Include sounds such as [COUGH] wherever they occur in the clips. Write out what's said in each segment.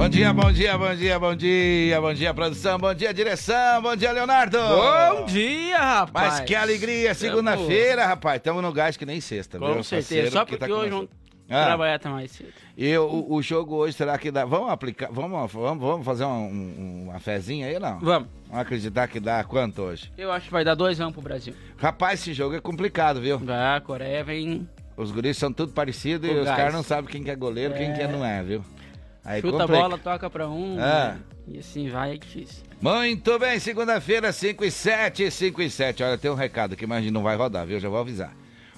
Bom dia, bom dia, bom dia, bom dia, bom dia, produção, bom dia, direção, bom dia, Leonardo. Bom dia, rapaz. Mas que alegria, segunda-feira, rapaz. Estamos no gás que nem sexta, Com viu? certeza, só porque, tá hoje vamos Ah. trabalhar até mais cedo. E o, o jogo hoje, será que dá? Vamos aplicar, vamos, vamos, vamos fazer uma, um- uma fezinha aí, não? Vamos. Vamos acreditar que dá quanto hoje? Eu acho que vai dar dois anos pro Brasil. Rapaz, esse jogo é complicado, viu? Vai, a Coreia vem, Os guris são tudo parecidos e os caras não sabem quem que é goleiro, quem que é não é, viu? Aí chuta a complica. bola, toca pra um. Ah. E assim vai, é difícil. Muito bem, segunda-feira, 5 e 7, 5 e 7. Olha, tem um recado aqui, mas não vai rodar, viu? Já vou avisar.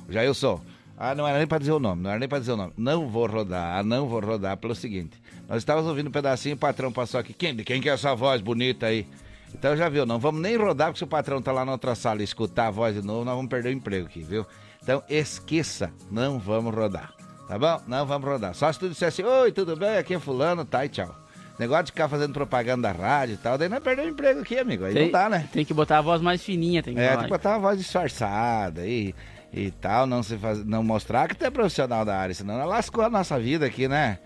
Jailson, ah, não era nem pra dizer o nome, não era nem pra dizer o nome. Não vou rodar, não vou rodar pelo seguinte. Nós estávamos ouvindo um pedacinho, o patrão passou aqui. Quem, quem que é essa voz bonita aí? Então já viu, não vamos nem rodar, porque se o patrão tá lá na outra sala e escutar a voz de novo, nós vamos perder o emprego aqui, viu? Então esqueça, não vamos rodar. Tá bom? Não vamos rodar. Só se tu disser assim, oi, tudo bem? Aqui é fulano, tá e tchau. Negócio de ficar fazendo propaganda da rádio e tal, daí nós perdemos o emprego aqui, amigo. Aí Tem, não dá, né? Tem que botar a voz mais fininha, tem que É, falar. tem que botar uma voz disfarçada e, e tal, não, se faz, não mostrar que tu é profissional da área, senão ela lascou a nossa vida aqui, né?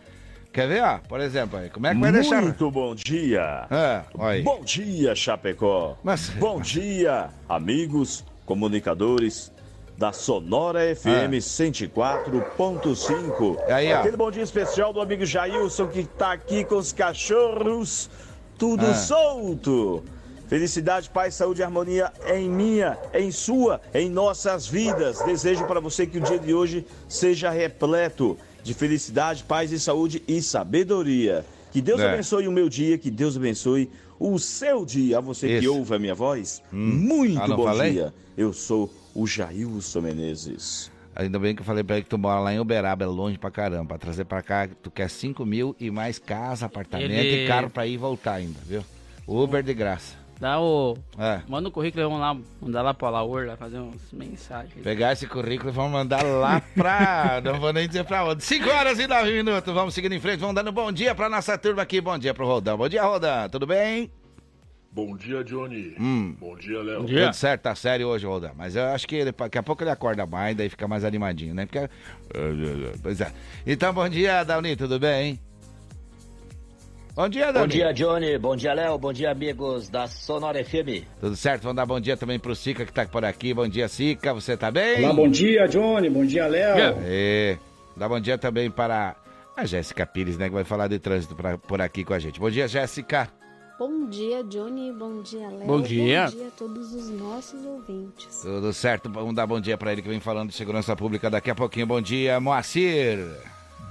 Quer ver, ó? Por exemplo, aí, como é que vai deixar... Muito bom dia. Ah, olha aí. Bom dia, Chapecó. Mas- Bom dia, amigos, comunicadores da Sonora FM 104.5. E aí, ó. Aquele bom dia especial do amigo Jailson que tá aqui com os cachorros, tudo Ah. solto. Felicidade, paz, saúde e harmonia em minha, em sua, em nossas vidas. Desejo para você que o dia de hoje seja repleto de felicidade, paz e saúde e sabedoria. Que Deus É. abençoe o meu dia, que Deus abençoe o seu dia. A você que Isso. ouve a minha voz, muito Ah, bom falei? dia. Eu sou o Jailson Menezes. Ainda bem que eu falei pra ele que tu mora lá em Uberaba, é longe pra caramba. Pra trazer pra cá, tu quer 5 mil e mais casa, apartamento Ele- e carro pra ir e voltar ainda, viu? Uber de graça. Dá o. É. Manda o currículo, vamos lá, mandar lá pra Laur, lá fazer umas mensagens. Pegar esse currículo e vamos mandar lá pra. [LAUGHS] não vou nem dizer pra onde. 5 horas e 9 minutos. Vamos seguindo em frente. Vamos dando bom dia pra nossa turma aqui. Bom dia pro Rodão. Bom dia, Rodão. Tudo bem? Bom dia, Johnny. Hum. Bom dia, Léo. Bom dia. Tudo certo, tá sério hoje, Rodão. Mas eu acho que ele- daqui a pouco ele acorda mais, daí fica mais animadinho, né? Porque. Pois é. Então, bom dia, Dauni. Tudo bem, hein? Bom dia, Dauni. Bom dia, Johnny. Bom dia, Léo. Bom dia, amigos da Sonora FM. Tudo certo? Vamos dar bom dia também pro Sica que tá por aqui. Bom dia, Sica. Você tá bem? Olá, bom dia, Johnny. Bom dia, Léo. É. Dá bom dia também para a Jéssica Pires, né? Que vai falar de trânsito pra- por aqui com a gente. Bom dia, Jéssica. Bom dia, Johnny. Bom dia, Léo. Bom dia. Bom dia a todos os nossos ouvintes. Tudo certo? Vamos dar bom dia para ele que vem falando de segurança pública daqui a pouquinho. Bom dia, Moacir.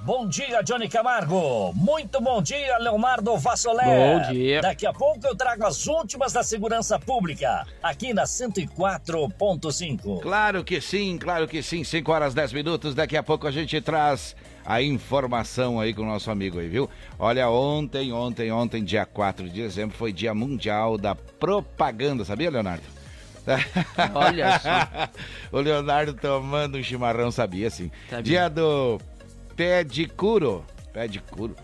Bom dia, Johnny Camargo. Muito bom dia, Leonardo Vassolé. Bom dia. Daqui a pouco eu trago as últimas da segurança pública, aqui na 104.5. Claro que sim, claro que sim. 5 horas 10 minutos. Daqui a pouco a gente traz a informação aí com o nosso amigo aí, viu? Olha, ontem, ontem, ontem, dia 4 de dezembro, foi dia mundial da propaganda, sabia, Leonardo? Olha só. [LAUGHS] o Leonardo tomando um chimarrão, sabia sim. Sabia. Dia do pé de curo. Pé de curo.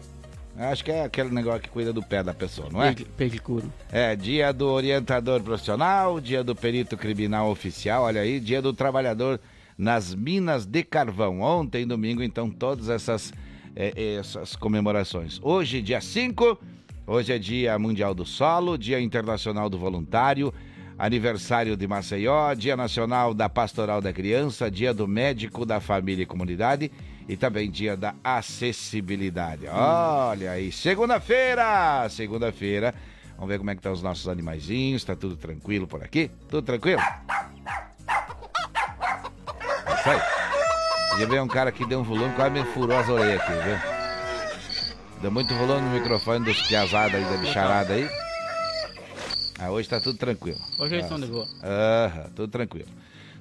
Acho que é aquele negócio que cuida do pé da pessoa, não é? Pedi- Pedicuro. É, dia do orientador profissional, dia do perito criminal oficial, olha aí, dia do trabalhador nas minas de carvão. Ontem, domingo, então, todas essas, é, essas comemorações. Hoje, dia 5, hoje é dia mundial do solo, dia internacional do voluntário, aniversário de Maceió, dia nacional da pastoral da criança, dia do médico da família e comunidade e também dia da acessibilidade. Olha aí, segunda-feira, segunda-feira. Vamos ver como é que estão os nossos animaizinhos. Tá tudo tranquilo por aqui? Tudo tranquilo? É Isso aí. Podia ver um cara que deu um volume, quase me furou as orelhas aqui, viu? Deu muito volume no microfone dos piazados aí, da bicharada aí. Ah, hoje tá tudo tranquilo. Hoje eles estão de boa. Aham, tudo tranquilo.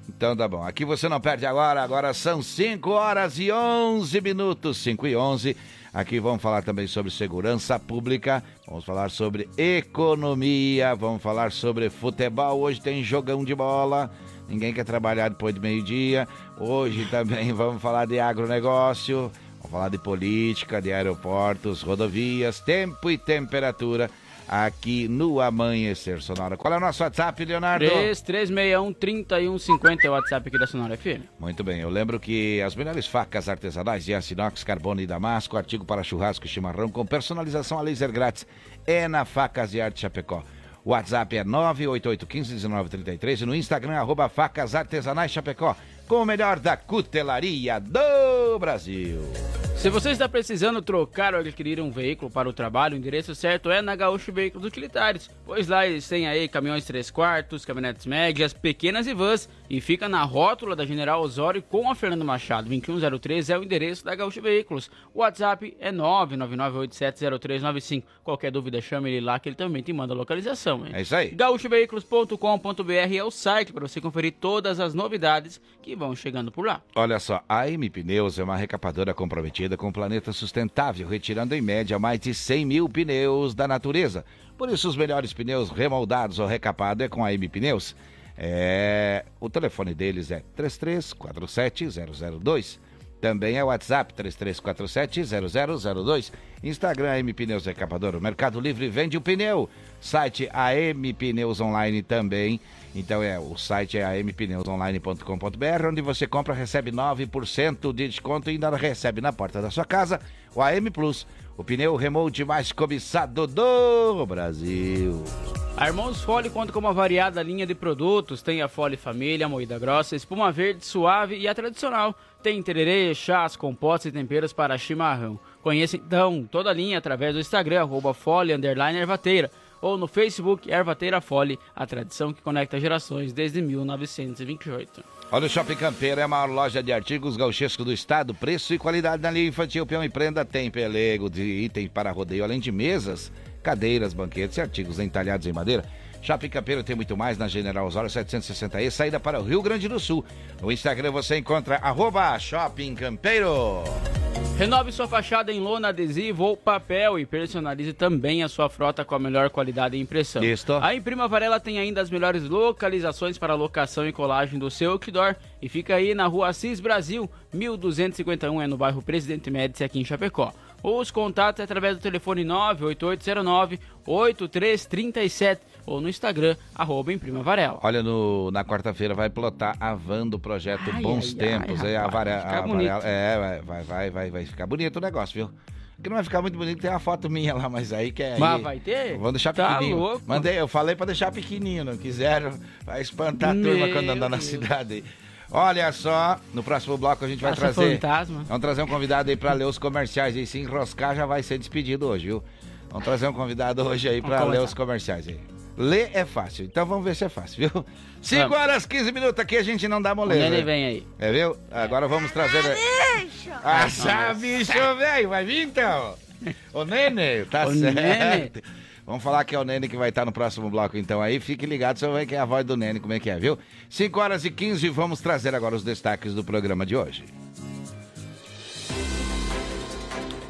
Então tá bom. Aqui você não perde agora. Agora são 5 horas e 11 minutos. 5 e 11. Aqui vamos falar também sobre segurança pública. Vamos falar sobre economia. Vamos falar sobre futebol. Hoje tem jogão de bola. Ninguém quer trabalhar depois do meio-dia. Hoje também [LAUGHS] vamos falar de agronegócio, vamos falar de política, de aeroportos, rodovias, tempo e temperatura aqui no Amanhecer Sonora. Qual é o nosso WhatsApp, Leonardo? 3361-3150 é o WhatsApp aqui da Sonora FM. Muito bem, eu lembro que as melhores facas artesanais de aço inox, carbono e damasco, artigo para churrasco e chimarrão com personalização a laser grátis é na Facas de Arte Chapecó. O WhatsApp é 988151933 e no Instagram, arroba Facas Artesanais Chapecó, com o melhor da cutelaria do Brasil. Se você está precisando trocar ou adquirir um veículo para o trabalho, o endereço certo é na Gaúcho Veículos Utilitários, pois lá eles têm aí caminhões 3 quartos, caminhonetes médias, pequenas e vans, e fica na rótula da General Osório com a Fernando Machado. 2103 é o endereço da Gaúcho Veículos. O WhatsApp é 999870395. Qualquer dúvida, chame ele lá que ele também te manda a localização. Hein? É isso aí. gaúchoveículos.com.br é o site para você conferir todas as novidades que vão chegando por lá. Olha só, a M Pneus é uma recapadora comprometida com o planeta sustentável, retirando em média mais de 100 mil pneus da natureza. Por isso, os melhores pneus remoldados ou recapados é com a M Pneus. É... O telefone deles é 3347-002. Também é WhatsApp 3347-0002. Instagram AM Pneus Recapador. O Mercado Livre vende o pneu. Site AM Pneus Online também. Então é o site é ampneusonline.com.br, onde você compra, recebe 9% de desconto e ainda recebe na porta da sua casa o AM Plus, o pneu remote mais cobiçado do Brasil. A Irmãos Fole conta com uma variada linha de produtos. Tem a Fole Família, moída grossa, espuma verde, suave e a tradicional. Tem tererê, chás, compostos e temperos para chimarrão. Conheça então toda a linha através do Instagram, arroba Fole, ervateira ou no Facebook Ervateira Fole, a tradição que conecta gerações desde 1928. Olha o Shopping Campeiro, é a maior loja de artigos gauchescos do estado, preço e qualidade na linha infantil, peão e prenda, tem pelego de itens para rodeio, além de mesas, cadeiras, banquetes e artigos entalhados em madeira. Shopping Campeiro tem muito mais na General Osório 760E, saída para o Rio Grande do Sul. No Instagram você encontra arroba Shopping Campeiro. Renove sua fachada em lona, adesivo ou papel e personalize também a sua frota com a melhor qualidade de impressão. Isto. A Imprima Varela tem ainda as melhores localizações para locação e colagem do seu outdoor e fica aí na rua Assis Brasil, 1251, é no bairro Presidente Médici, aqui em Chapecó. Os contatos é através do telefone 98809-8337 ou no Instagram, arroba Imprima Varela. Olha, no, na quarta-feira vai plotar a van do projeto Ai, Bons ai, Tempos. ai, é, a rapaz, Vare- vai ficar a bonito. Varela- é, vai, vai, vai, vai, ficar bonito o negócio, viu? Que não vai ficar muito bonito, tem uma foto minha lá, mas aí que é. Mas aí- vai ter? Vamos deixar Tá pequenininho. louco. Mandei, eu falei pra deixar pequenininho, não quiseram. Vai espantar a turma quando andar na cidade. Olha só, no próximo bloco a gente vai trazer. fantasma. Vamos trazer um convidado aí pra ler os comerciais. E se enroscar, já vai ser despedido hoje, viu? Vamos trazer um convidado hoje aí pra ler os comerciais aí. Ler é fácil, então vamos ver se é fácil, viu? 5 Vamos. horas 15 minutos aqui, a gente não dá O moleza. Nenê vem aí. É, viu? Agora vamos trazer. Ah, essa bicho, velho, vai vir então. [LAUGHS] O Nene, tá O certo. Nene. Vamos falar que é o Nene que vai estar no próximo bloco então aí. Fique ligado, você vai ver que é a voz do Nene, como é que é, viu? 5 horas e 15, vamos trazer agora os destaques do programa de hoje.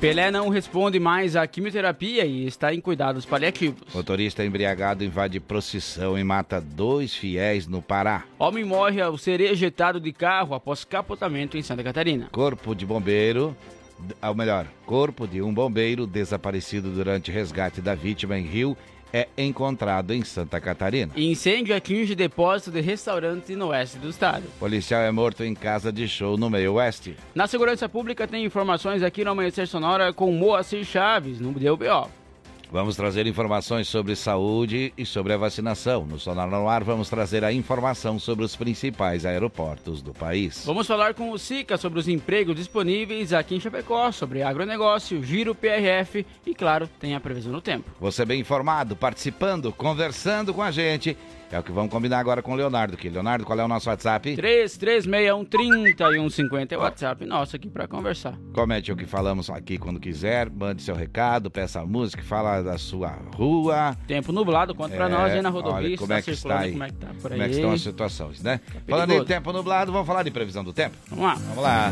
Pelé não responde mais à quimioterapia e está em cuidados paliativos. Motorista embriagado invade procissão e mata dois fiéis no Pará. Homem morre ao ser ejetado de carro após capotamento em Santa Catarina. Corpo de bombeiro, ou melhor, corpo de um bombeiro desaparecido durante resgate da vítima em Rio é encontrado em Santa Catarina. Incêndio atinge depósito de restaurante no oeste do estado. Policial é morto em casa de show no meio oeste. Na segurança pública tem informações aqui no Amanhecer Sonora com Moacir Chaves, no DBO. Vamos trazer informações sobre saúde e sobre a vacinação. No Sonar no Ar, vamos trazer a informação sobre os principais aeroportos do país. Vamos falar com o Sica sobre os empregos disponíveis aqui em Chapecó, sobre agronegócio, giro PRF e, claro, tem a previsão do tempo. Você bem informado, participando, conversando com a gente. É o que vamos combinar agora com o Leonardo. Que Leonardo, qual é o nosso WhatsApp? 3361-3150 é o WhatsApp nosso aqui para conversar. Comente o que falamos aqui quando quiser, mande seu recado, peça a música, fala da sua rua. Tempo nublado, conta pra É, nós aí na olha, rodovia, como tá é que está aí? como é que tá por Como é que aí. estão as situações, né? Falando em tempo nublado, vamos falar de previsão do tempo? Vamos lá. Vamos lá.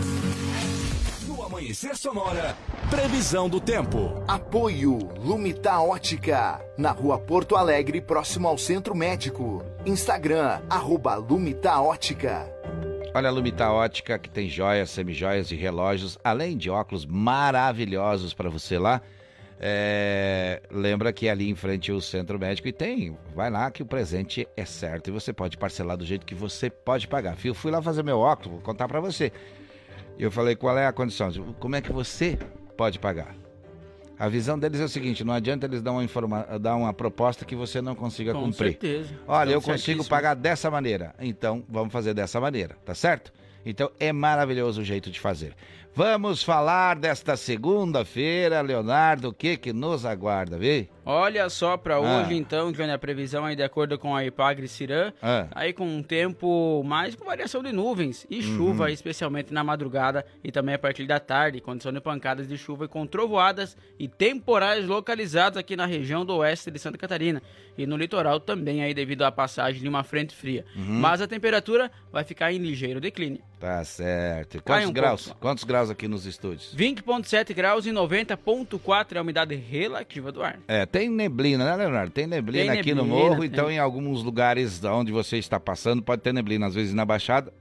Amanhecer Sonora, previsão do tempo. Apoio Lumita Ótica, na rua Porto Alegre, próximo ao Centro Médico. Instagram, arroba Lumita Ótica. Olha a Lumita Ótica, que tem joias, semijoias e relógios, além de óculos maravilhosos para você lá. É, lembra que é ali em frente o centro médico e tem, vai lá que o presente é certo e você pode parcelar do jeito que você pode pagar. Eu fui lá fazer meu óculos, vou contar para você. Eu falei qual é a condição, como é que você pode pagar? A visão deles é o seguinte: não adianta eles dar uma, informa dar uma proposta que você não consiga Com cumprir. certeza. Olha, Estão eu consigo pagar dessa maneira, então vamos fazer dessa maneira, tá certo? Então é maravilhoso o jeito de fazer. Vamos falar desta segunda-feira, Leonardo, o que que nos aguarda, vê? Olha só pra Ah. hoje, então, Johnny, a previsão aí de acordo com a Ipagre Cirã, Ah. aí com um tempo mais com variação de nuvens e chuva, Uhum. especialmente na madrugada e também a partir da tarde, condição de pancadas de chuva e com trovoadas e temporais localizados aqui na região do oeste de Santa Catarina e no litoral também aí devido à passagem de uma frente fria. Uhum. Mas a temperatura vai ficar em ligeiro declínio. Tá certo. Quantos um graus? pouco. Quantos graus aqui nos estúdios? 20.7 graus e 90.4 é a umidade relativa do ar. É, tem neblina, né, Leonardo? Tem neblina Tem aqui no neblina, morro, tem. então em alguns lugares onde você está passando pode ter neblina, às vezes na baixada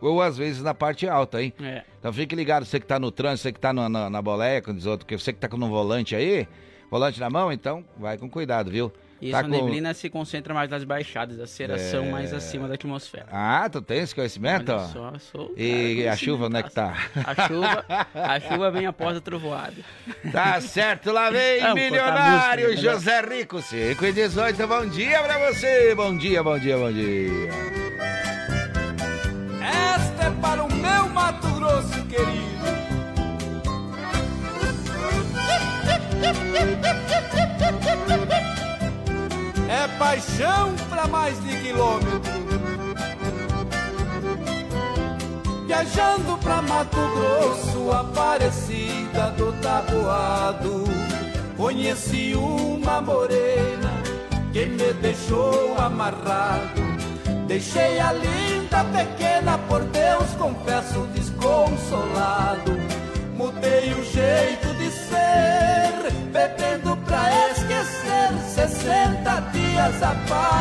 ou às vezes na parte alta, hein? É. Então fique ligado, você que tá no trânsito, você que tá no- na, na boleia, com os outros, você que tá com um volante aí, volante na mão, então vai com cuidado, viu? Isso, Tá a com- neblina se concentra mais nas baixadas, as ceras são É. mais acima da atmosfera. Ah, tu tem esse conhecimento? Olha só, sou cara E a com chuva, onde é que tá? A chuva, a [LAUGHS] chuva vem após a trovoada. Tá certo, lá vem Vamos milionário a música, José Rico, 5 e 18, bom dia pra você, bom dia, bom dia, bom dia. Esta é para o meu Mato Grosso querido. [LAUGHS] É paixão para mais de quilômetro. Viajando pra Mato Grosso, Aparecida do Taboado, conheci uma morena que me deixou amarrado. Deixei a linda pequena, por Deus confesso desconsolado. Mudei o jeito de ser, bebendo pra esquecer. 60 dias apaixonado.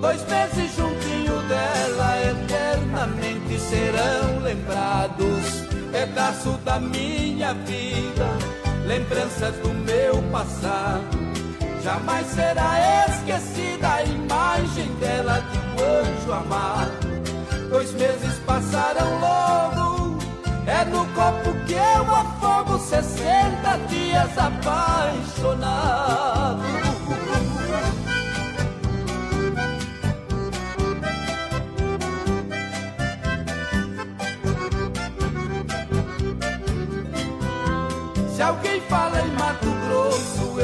Dois meses juntinho dela eternamente serão lembrados. Pedaço da minha vida, lembranças do meu passado. Jamais será esquecida a imagem dela de um anjo amado. Dois meses passaram logo, é no copo que eu afogo 60 dias apaixonado. Se alguém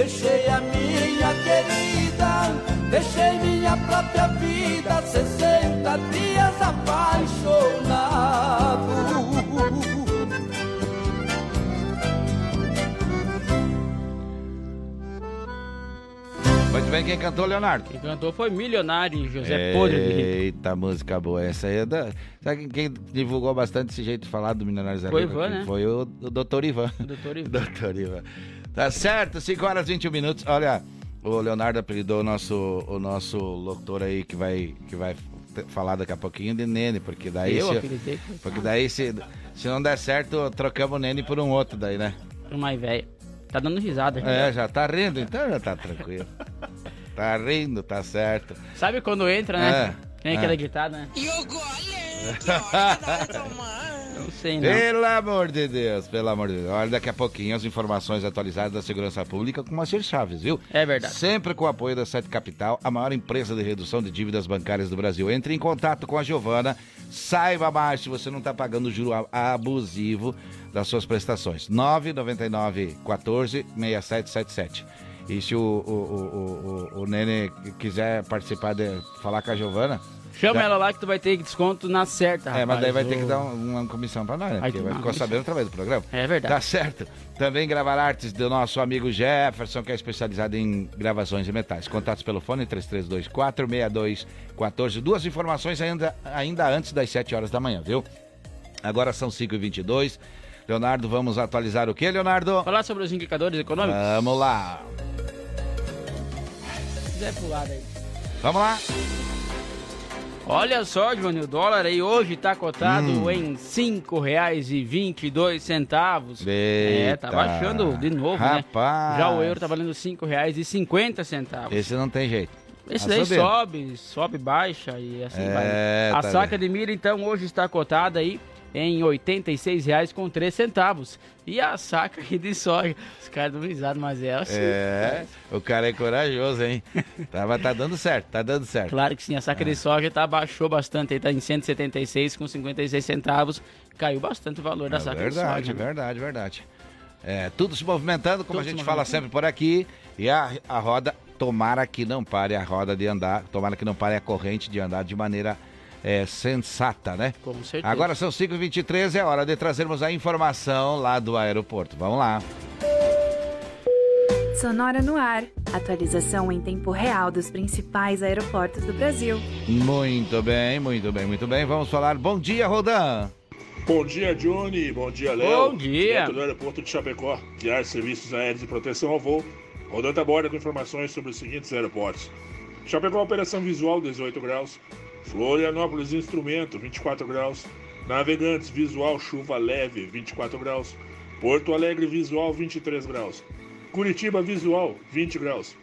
Deixei a minha querida, deixei minha própria vida, 60 dias apaixonado. Muito bem, quem cantou, Leonardo? Quem cantou foi Milionário José Podre de Rico. Eita, música boa. Essa aí é da... Sabe quem divulgou bastante esse jeito de falar do Milionário Zé Foi Rico Ivan, né? Foi o, o doutor Ivan. Doutor [LAUGHS] Ivan. doutor Ivan. Tá certo, 5 horas e 21 minutos. Olha, o Leonardo apelidou o nosso, o nosso locutor aí que vai, que vai falar daqui a pouquinho de Nene, porque daí Eu se, apelidei, porque daí se, se não der certo, trocamos o Nene por um outro daí, né? Pro mais velho. Tá dando risada. É, já tá rindo, então já tá tranquilo. [LAUGHS] Tá rindo, tá certo. Sabe quando entra, né? É, Tem é. aquela ditada, né? Não sei, não. Pelo amor de Deus, pelo amor de Deus. Olha, daqui a pouquinho as informações atualizadas da segurança pública com Moacir Chaves, viu? É verdade. Sempre com o apoio da Sete Capital, a maior empresa de redução de dívidas bancárias do Brasil. Entre em contato com a Giovana, saiba mais se você não está pagando juro abusivo das suas prestações. 999 14 6777. E se o, o, o, o, o Nene quiser participar de falar com a Giovana, Chama ela lá que tu vai ter desconto na certa, rapaz. É, mas daí vai ter que dar uma comissão pra nós, né? Porque vai ficar sabendo através do programa. É verdade. Tá certo. Também gravar artes do nosso amigo Jefferson, que é especializado em gravações de metais. Contatos pelo fone 3324-6214. Duas informações ainda, ainda antes das 7 horas da manhã, viu? Agora são 5h22. Leonardo, vamos atualizar o que, Leonardo? Falar sobre os indicadores econômicos. Vamos lá. Se quiser pular daí. Vamos lá. Olha só, Johnny, o dólar aí hoje tá cotado hum. em R$ 5,22. É, tá baixando de novo, Rapaz. né? Já o euro tá valendo R$ 5,50. Esse não tem jeito. Esse tá daí sobe, sobe, baixa e assim é, vai. A tá saca bem. de milho, então, hoje está cotada aí em R$ 86,03 com centavos. E a saca aqui de soja. Os caras dão risada, mas é assim. É, o cara é corajoso, hein? [LAUGHS] Tava, tá dando certo, tá dando certo. Claro que sim, a saca é. de soja tá, baixou bastante, aí tá em 176 com 56 centavos. Caiu bastante o valor da é saca verdade, de soja. Verdade, verdade, verdade. É, tudo se movimentando, como tudo a gente fala sempre por aqui. E a, a roda, tomara que não pare a roda de andar, tomara que não pare a corrente de andar de maneira é, sensata, né? Com certeza. Agora são 5h23, é hora de trazermos a informação lá do aeroporto. Vamos lá. Sonora no ar. Atualização em tempo real dos principais aeroportos do Brasil. Muito bem, muito bem, muito bem. Vamos falar. Bom dia, Rodan. Bom dia, Johnny. Bom dia, Léo. Bom dia. Do aeroporto de Chapecó, guiar serviços aéreos de proteção ao voo. Rodan aborda com informações sobre os seguintes aeroportos. Chapecó, operação visual, 18 graus. Florianópolis Instrumento, 24 graus. Navegantes Visual Chuva Leve, 24 graus. Porto Alegre Visual, 23 graus. Curitiba Visual, 20 graus.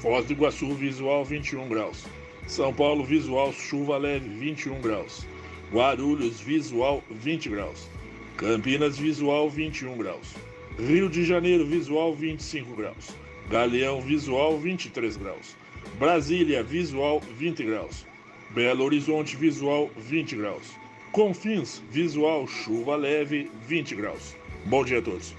Foz do Iguaçu Visual, 21 graus. São Paulo Visual Chuva Leve, 21 graus. Guarulhos Visual, 20 graus. Campinas Visual, 21 graus. Rio de Janeiro Visual, 25 graus. Galeão Visual, 23 graus. Brasília Visual, 20 graus. Belo Horizonte visual 20 graus. Confins visual chuva leve 20 graus. Bom dia a todos.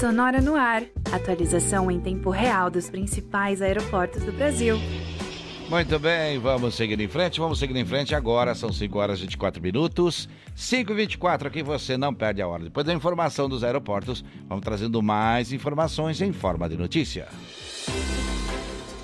Sonora no ar. Atualização em tempo real dos principais aeroportos do Brasil. Muito bem, vamos seguir em frente, vamos seguir em frente agora, são 5 horas e 24 minutos, 5 e 24 aqui você não perde a hora. Depois da informação dos aeroportos, vamos trazendo mais informações em forma de notícia.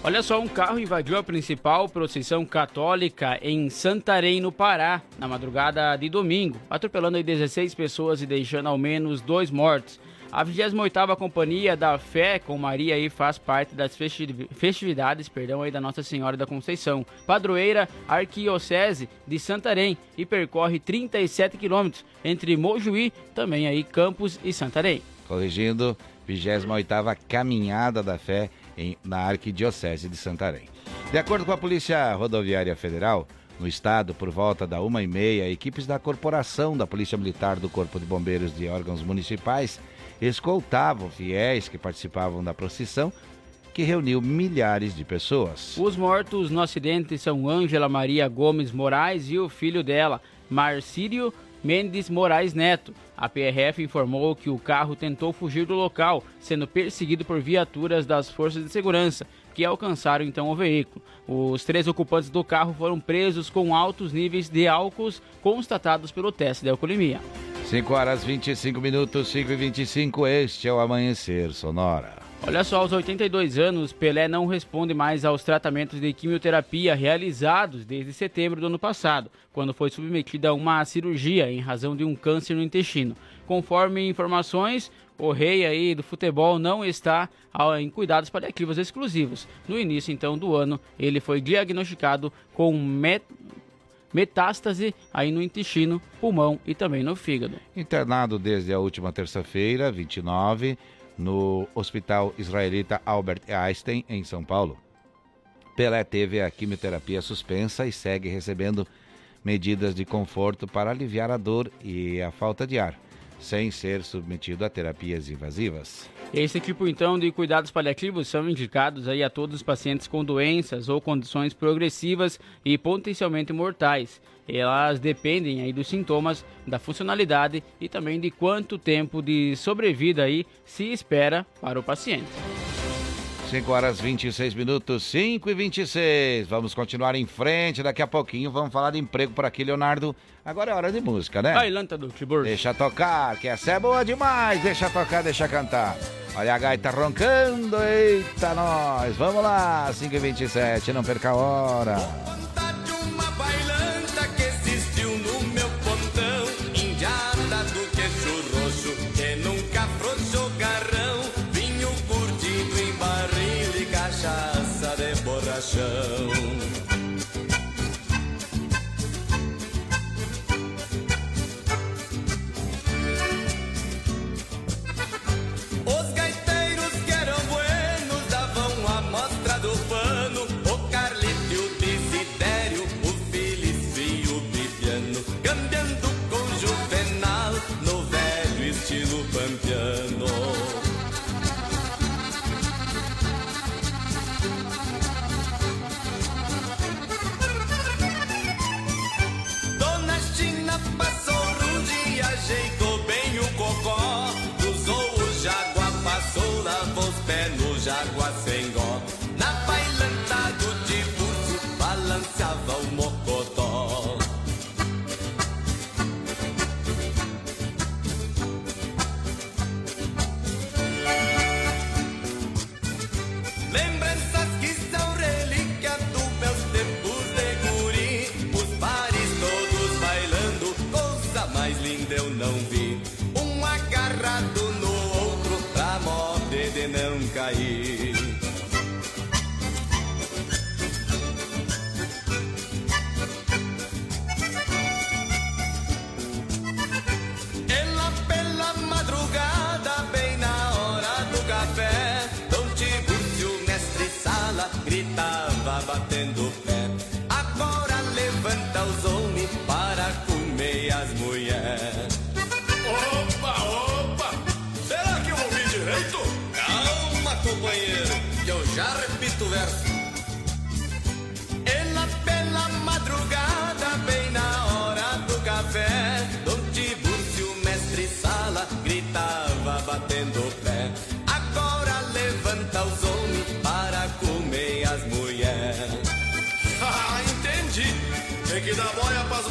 Olha só, um carro invadiu a principal procissão católica em Santarém, no Pará, na madrugada de domingo, atropelando 16 pessoas e deixando ao menos dois mortos. A 28ª Companhia da Fé com Maria aí faz parte das festividades perdão, aí da Nossa Senhora da Conceição, padroeira Arquidiocese de Santarém e percorre 37 quilômetros entre Mojuí, também aí Campos e Santarém. Corrigindo, 28ª Caminhada da Fé em, na Arquidiocese de Santarém. De acordo com a Polícia Rodoviária Federal, no estado, por volta da uma e meia, equipes da Corporação da Polícia Militar do Corpo de Bombeiros de órgãos municipais escoltavam fiéis que participavam da procissão que reuniu milhares de pessoas. Os mortos no acidente são Ângela Maria Gomes Moraes e o filho dela, Marcílio Mendes Moraes Neto. A PRF informou que o carro tentou fugir do local, sendo perseguido por viaturas das forças de segurança, que alcançaram então o veículo. Os três ocupantes do carro foram presos com altos níveis de álcool constatados pelo teste de alcoolemia. 5 horas 25 minutos, 5 e 25, este é o Amanhecer Sonora. Olha só, aos 82 anos, Pelé não responde mais aos tratamentos de quimioterapia realizados desde setembro do ano passado, quando foi submetido a uma cirurgia em razão de um câncer no intestino. Conforme informações, o rei aí do futebol não está em cuidados paliativos exclusivos. No início então do ano, ele foi diagnosticado com met metástase aí no intestino, pulmão e também no fígado. Internado desde a última terça-feira, 29, no Hospital Israelita Albert Einstein, em São Paulo. Pelé teve a quimioterapia suspensa e segue recebendo medidas de conforto para aliviar a dor e a falta de ar, sem ser submetido a terapias invasivas. Esse tipo então de cuidados paliativos são indicados aí a todos os pacientes com doenças ou condições progressivas e potencialmente mortais. Elas dependem aí dos sintomas, da funcionalidade e também de quanto tempo de sobrevida aí se espera para o paciente. 5 horas 26 minutos, 5 e 26. Vamos continuar em frente. Daqui a pouquinho vamos falar de emprego por aqui, Leonardo. Agora é hora de música, né? Bailanta do Tiburcio. Deixa tocar, que essa é boa demais. Deixa tocar, deixa cantar. Olha a gaita roncando. Eita, nós. Vamos lá, 5 e 27. Não perca a hora. De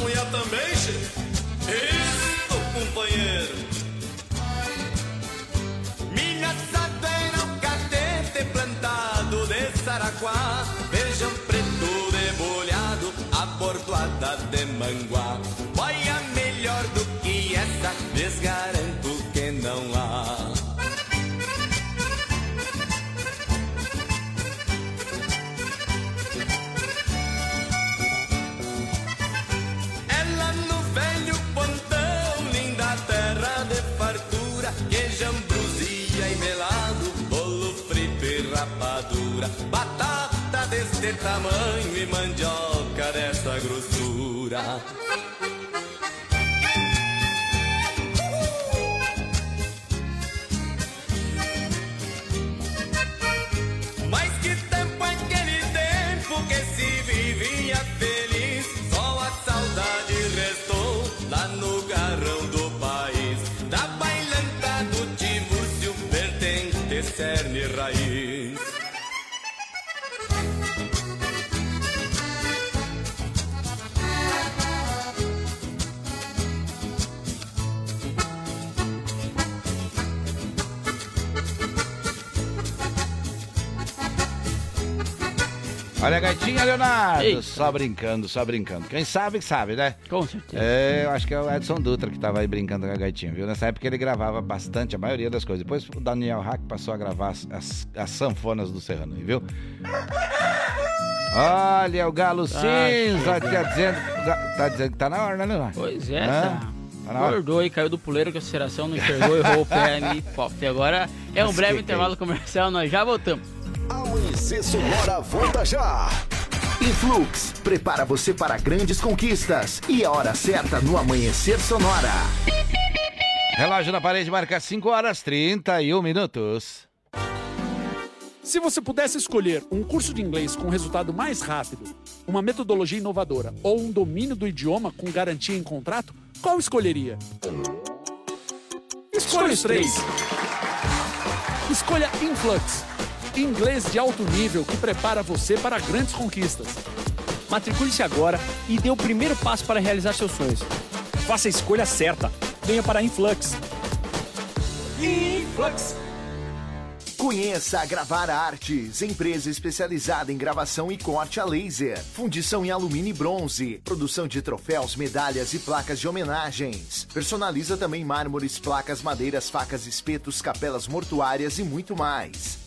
mulheres também, che? Isso, companheiro. Minha sadeira, um catete plantado de saraquá Feijão preto debulhado, abordoada de manguá Eita. Só brincando, só brincando. Quem sabe, sabe, né? Com certeza. É, eu acho que é o Edson Dutra que tava aí brincando com a gaitinha, viu? Nessa época ele gravava bastante, a maioria das coisas. Depois o Daniel Hack passou a gravar as, as, as sanfonas do Serrano, viu? Olha, o Galo Cinza tá dizendo, tá dizendo que tá na hora, né, Leonardo? Pois é, Hã? tá. Tá na hora? Acordou e caiu do puleiro que a aceleração não enxergou, errou o pé ali, pop. Agora é um Mas breve que intervalo comercial, nós já voltamos. Amanhecer Sonora volta já. Influx prepara você para grandes conquistas e a hora certa no Amanhecer Sonora. Relógio na parede marca 5 horas 31 minutos. Se você pudesse escolher um curso de inglês com resultado mais rápido, uma metodologia inovadora ou um domínio do idioma com garantia em contrato, qual escolheria? Escolha os três. Escolha Influx, inglês de alto nível que prepara você para grandes conquistas. Matricule-se agora e dê o primeiro passo para realizar seus sonhos. Faça a escolha certa. Venha para a Influx. Influx. Conheça a Gravar Artes, empresa especializada em gravação e corte a laser, fundição em alumínio e bronze, produção de troféus, medalhas e placas de homenagens. Personaliza também mármores, placas, madeiras, facas, espetos, capelas mortuárias e muito mais.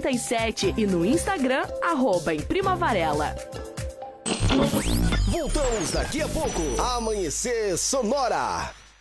988098337 e no Instagram, arroba em Prima Varela. Voltamos daqui a pouco. Amanhecer Sonora.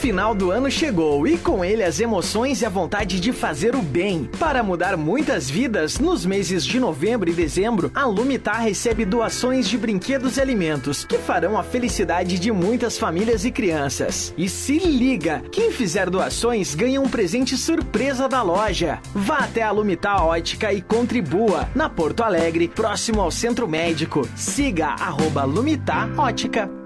Final do ano chegou e com ele as emoções e a vontade de fazer o bem. Para mudar muitas vidas, nos meses de novembro e dezembro, a Lumitar recebe doações de brinquedos e alimentos que farão a felicidade de muitas famílias e crianças. E se liga, quem fizer doações ganha um presente surpresa da loja. Vá até a Lumitar Ótica e contribua na Porto Alegre, próximo ao Centro Médico. Siga arroba Lumitar Ótica.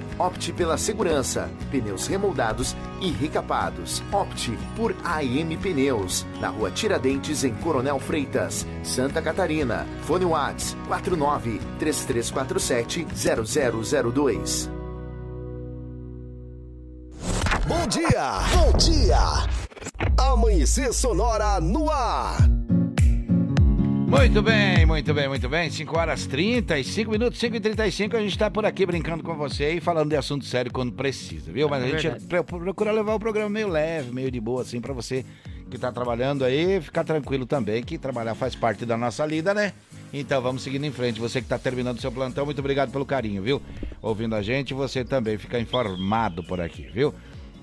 Opte pela segurança, pneus remoldados e recapados. Opte por AM Pneus, na rua Tiradentes, em Coronel Freitas, Santa Catarina. Fone Whats 49 3347 0002. Bom dia! Bom dia! Amanhecer Sonora no ar! Muito bem, muito bem, muito bem. 5 horas 35 minutos, 5 e 35 a gente tá por aqui brincando com você e falando de assunto sério quando precisa, viu? Mas É a gente procura levar o programa meio leve, meio de boa, assim, pra você que tá trabalhando aí, ficar tranquilo também, que trabalhar faz parte da nossa lida, né? Então vamos seguindo em frente. Você que tá terminando seu plantão, muito obrigado pelo carinho, viu? Ouvindo a gente, você também fica informado por aqui, viu?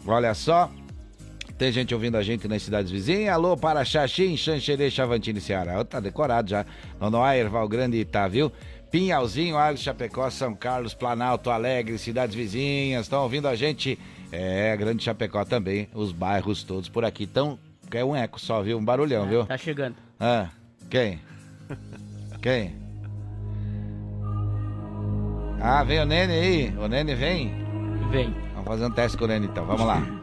Olha só, tem gente ouvindo a gente nas cidades vizinhas. Alô para Xaxim, Xanxerê, Chavantini, Ceará. Tá decorado já. Nonoá, Erval Grande, Itá, viu? Pinhalzinho, Águas, Chapecó, São Carlos, Planalto, Alegre, cidades vizinhas. Estão ouvindo a gente? É, Grande Chapecó também. Os bairros todos por aqui estão. É um eco só, viu? Um barulhão, viu? Tá chegando. Ah, Quem? Quem? Ah, vem o Nene aí. O Nene vem? Vem. Vamos fazer um teste com o Nene então. Vamos lá.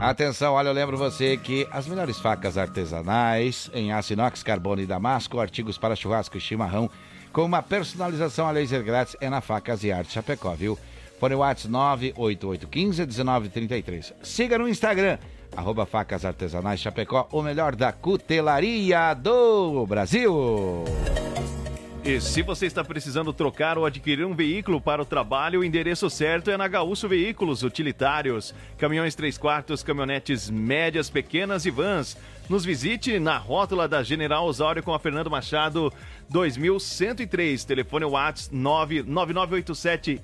Atenção, olha, eu lembro você que as melhores facas artesanais em aço inox, carbono e damasco, artigos para churrasco e chimarrão, com uma personalização a laser grátis é na Facas e Arte Chapecó, viu? Fone WhatsApp 98815-1933. Siga no Instagram, arroba Facas Artesanais Chapecó, o melhor da cutelaria do Brasil. E se você está precisando trocar ou adquirir um veículo para o trabalho, o endereço certo é na Gaúcho Veículos Utilitários. Caminhões 3 quartos, caminhonetes médias, pequenas e vans. Nos visite na rótula da General Osório com a Fernando Machado 2103. Telefone WhatsApp 99987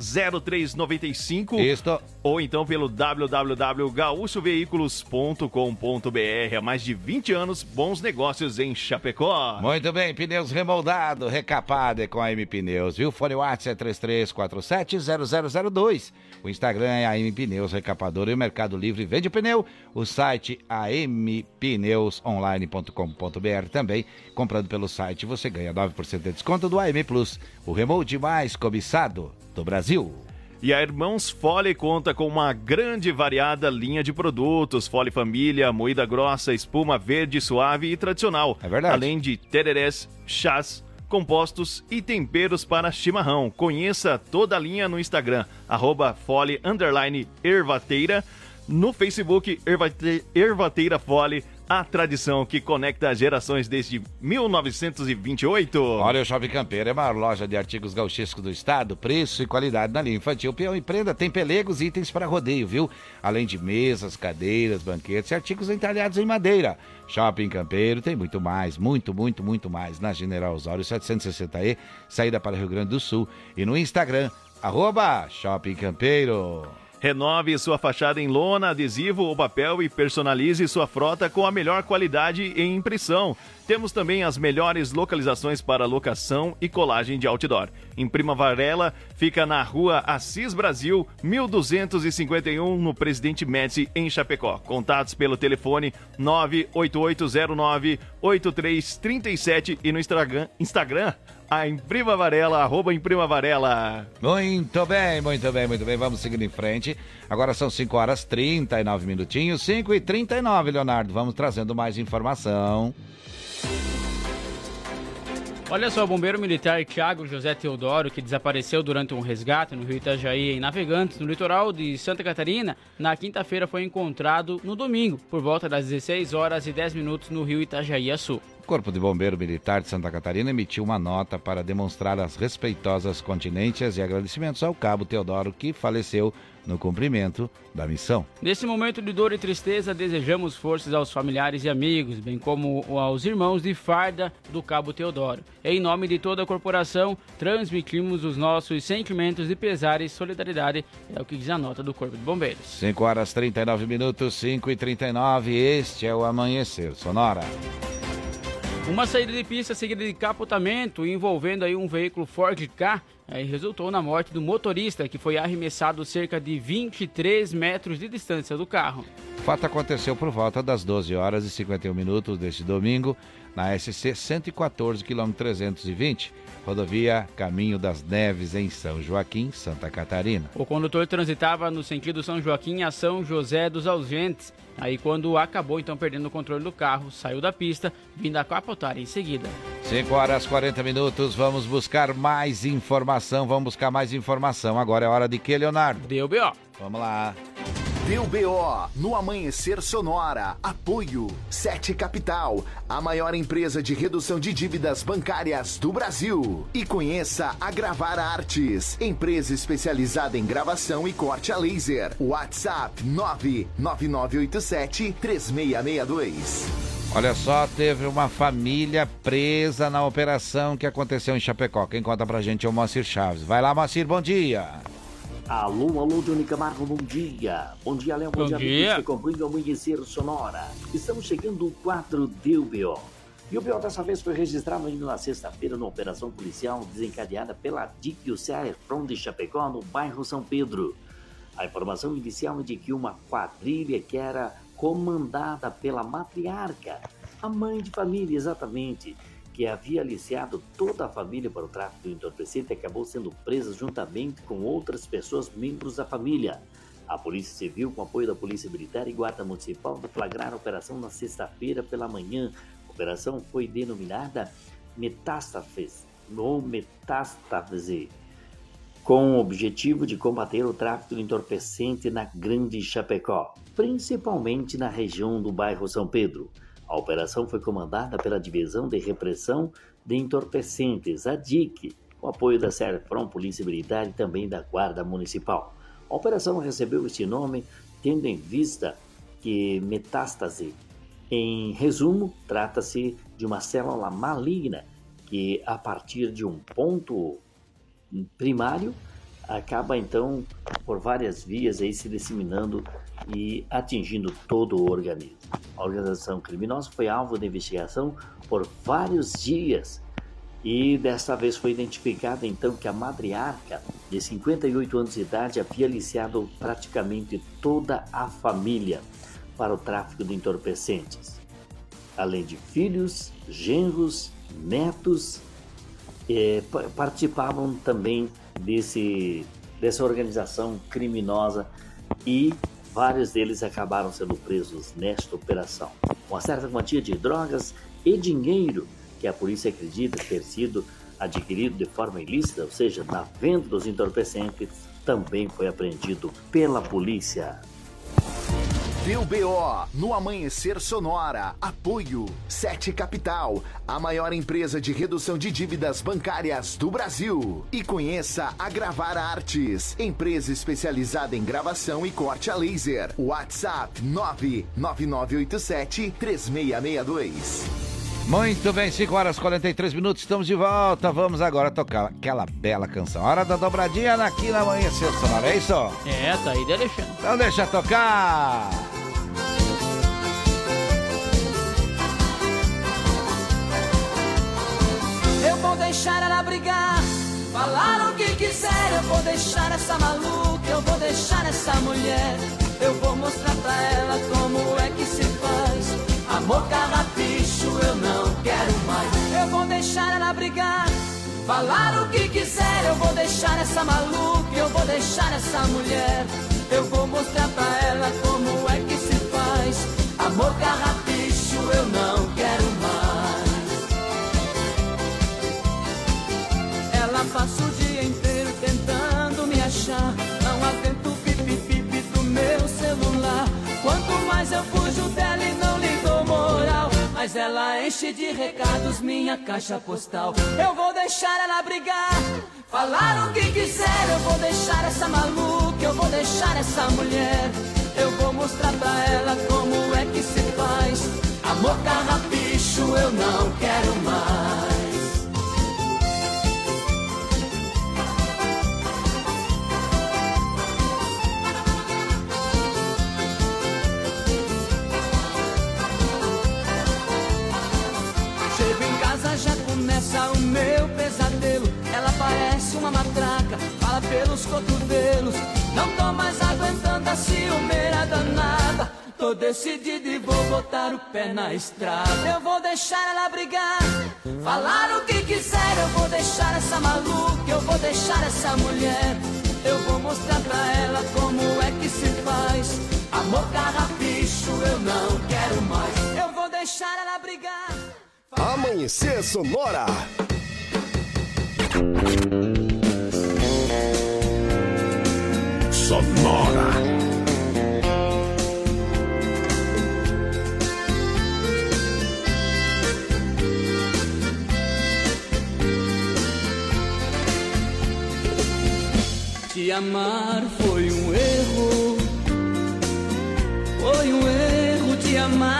0395 Isto. ou então pelo www.gaúchoveículos.com.br. Há mais de 20 anos, bons negócios em Chapecó. Muito bem, pneus remoldado, recapado é com a M Pneus, viu? Fone WhatsApp é 33470002. O Instagram é AM Pneus Recapador e o Mercado Livre vende pneu. O site ampneusonline.com.br também. Comprando pelo site você ganha 9% de desconto do AM Plus, o remote mais cobiçado do Brasil. E a Irmãos Fole conta com uma grande variada linha de produtos: Fole Família, moída grossa, espuma verde, suave e tradicional. É verdade. Além de tererés, chás, compostos e temperos para chimarrão. Conheça toda a linha no Instagram, arroba Fole Underline Ervateira. No Facebook, Ervate- Ervateira Fole, a tradição que conecta gerações desde 1928. Olha, o Shopping Campeiro é a maior loja de artigos gauchescos do estado, preço e qualidade na linha infantil, peão e prenda, tem pelegos e itens para rodeio, viu? Além de mesas, cadeiras, banquetes e artigos entalhados em madeira. Shopping Campeiro tem muito mais, muito, muito, muito mais. Na General Osório 760E, saída para Rio Grande do Sul. E no Instagram, arroba Shopping Campeiro. Renove sua fachada em lona, adesivo ou papel e personalize sua frota com a melhor qualidade em impressão. Temos também as melhores localizações para locação e colagem de outdoor. Em Prima Varela, fica na rua Assis Brasil, 1251, no Presidente Médici, em Chapecó. Contatos pelo telefone 98809-8337 e no Instagram a Imprima Varela, arroba Imprima Varela. Muito bem, muito bem, muito bem. Vamos seguindo em frente. Agora são 5 horas 39 minutinhos. 5 e 39, Leonardo. Vamos trazendo mais informação. Olha só, o bombeiro militar Thiago José Teodoro, que desapareceu durante um resgate no Rio Itajaí, em Navegantes, no litoral de Santa Catarina, na quinta-feira foi encontrado no domingo, por volta das 16 horas e 10 minutos, no Rio Itajaí Sul. O Corpo de Bombeiro Militar de Santa Catarina emitiu uma nota para demonstrar as respeitosas continências e agradecimentos ao cabo Teodoro, que faleceu no cumprimento da missão. Nesse momento de dor e tristeza, desejamos forças aos familiares e amigos, bem como aos irmãos de farda do Cabo Teodoro. Em nome de toda a corporação, transmitimos os nossos sentimentos de pesar e solidariedade, é o que diz a nota do Corpo de Bombeiros. 5 horas 39 minutos, 5 e 39. Este é o Amanhecer Sonora. Uma saída de pista seguida de capotamento envolvendo aí um veículo Ford K aí resultou na morte do motorista que foi arremessado cerca de 23 metros de distância do carro. O fato aconteceu por volta das 12 horas e 51 minutos deste domingo, na SC 114, km 320, rodovia Caminho das Neves, em São Joaquim, Santa Catarina. O condutor transitava no sentido São Joaquim a São José dos Ausentes. Aí quando acabou então perdendo o controle do carro, saiu da pista, vindo a capotar em seguida. 5 horas 40 minutos, vamos buscar mais informação, vamos buscar mais informação. Agora é hora de que, Leonardo? Deu B.O. Vamos lá. Deu BO no Amanhecer Sonora. Apoio Sete Capital, a maior empresa de redução de dívidas bancárias do Brasil. E conheça a Gravar Artes, empresa especializada em gravação e corte a laser. WhatsApp 99987 3662. Olha só, teve uma família presa na operação que aconteceu em Chapecó. Quem conta pra gente é o Moacir Chaves. Vai lá, Moacir, bom dia. Alô, alô, Johnny Camargo, bom dia. Bom dia, Léo, bom, Bom dia, dia. que acompanham o Amanhecer Sonora. Estamos chegando ao quadro Deu B.O. E o B.O. dessa vez foi registrado ainda na sexta-feira numa operação policial desencadeada pela DIC From de Chapecó, no bairro São Pedro. A informação inicial é de que uma quadrilha que era comandada pela matriarca A mãe de família, exatamente, que havia aliciado toda a família para o tráfico do entorpecente acabou sendo presa juntamente com outras pessoas membros da família. A Polícia Civil, com apoio da Polícia Militar e Guarda Municipal, deflagraram a operação na sexta-feira pela manhã. A operação foi denominada Metástafes, ou Metástase, com o objetivo de combater o tráfico entorpecente na Grande Chapecó, principalmente na região do bairro São Pedro. A operação foi comandada pela Divisão de Repressão de Entorpecentes, a DIC, com apoio da Serprom Polícia Militar e também da Guarda Municipal. A operação recebeu este nome tendo em vista que metástase, em resumo, trata-se de uma célula maligna que, a partir de um ponto primário, acaba então por várias vias aí se disseminando e atingindo todo o organismo. A organização criminosa foi alvo de investigação por vários dias e desta vez foi identificada então que a matriarca, de 58 anos de idade, havia aliciado praticamente toda a família para o tráfico de entorpecentes, além de filhos, genros, netos, eh, participavam também desse, dessa organização criminosa e vários deles acabaram sendo presos nesta operação. Uma certa quantia de drogas e dinheiro que a polícia acredita ter sido adquirido de forma ilícita, ou seja, na venda dos entorpecentes, também foi apreendido pela polícia. Deu BO no Amanhecer Sonora. Apoio Sete Capital, a maior empresa de redução de dívidas bancárias do Brasil. E conheça a Gravar Artes, empresa especializada em gravação e corte a laser. WhatsApp 99987 3662. Muito bem, 5 horas e 43 minutos, estamos de volta. Vamos agora tocar aquela bela canção. Hora da dobradinha aqui na Amanhecer Sonora, é isso? É, tá aí de Alexandre. Então deixa tocar. Deixar ela brigar, falar o que quiser. Eu vou deixar essa maluca, eu vou deixar essa mulher. Eu vou mostrar pra ela como é que se faz. Amor carrapicho, eu não quero mais. Eu vou deixar ela brigar, falar o que quiser. Eu vou deixar essa maluca, eu vou deixar essa mulher. Eu vou mostrar pra ela como é que se faz. Amor carrapicho, eu não Ela passa o dia inteiro tentando me achar. Não atento o pipi-pipi do meu celular. Quanto mais eu fujo dela e não lhe dou moral. Mas ela enche de recados minha caixa postal. Eu vou deixar ela brigar, falar o que quiser. Eu vou deixar essa maluca, eu vou deixar essa mulher. Eu vou mostrar pra ela como é que se faz. Amor carrapicho, eu não quero mais. Já começa o meu pesadelo. Ela parece uma matraca, fala pelos cotovelos. Não tô mais aguentando a ciumeira danada. Tô decidido e vou botar o pé na estrada. Eu vou deixar ela brigar, falar o que quiser. Eu vou deixar essa maluca, eu vou deixar essa mulher. Eu vou mostrar pra ela como é que se faz. Amor carrapicho, eu não quero mais. Eu vou deixar ela brigar. Amanhecer Sonora. Sonora. Te amar foi um erro, foi um erro te amar,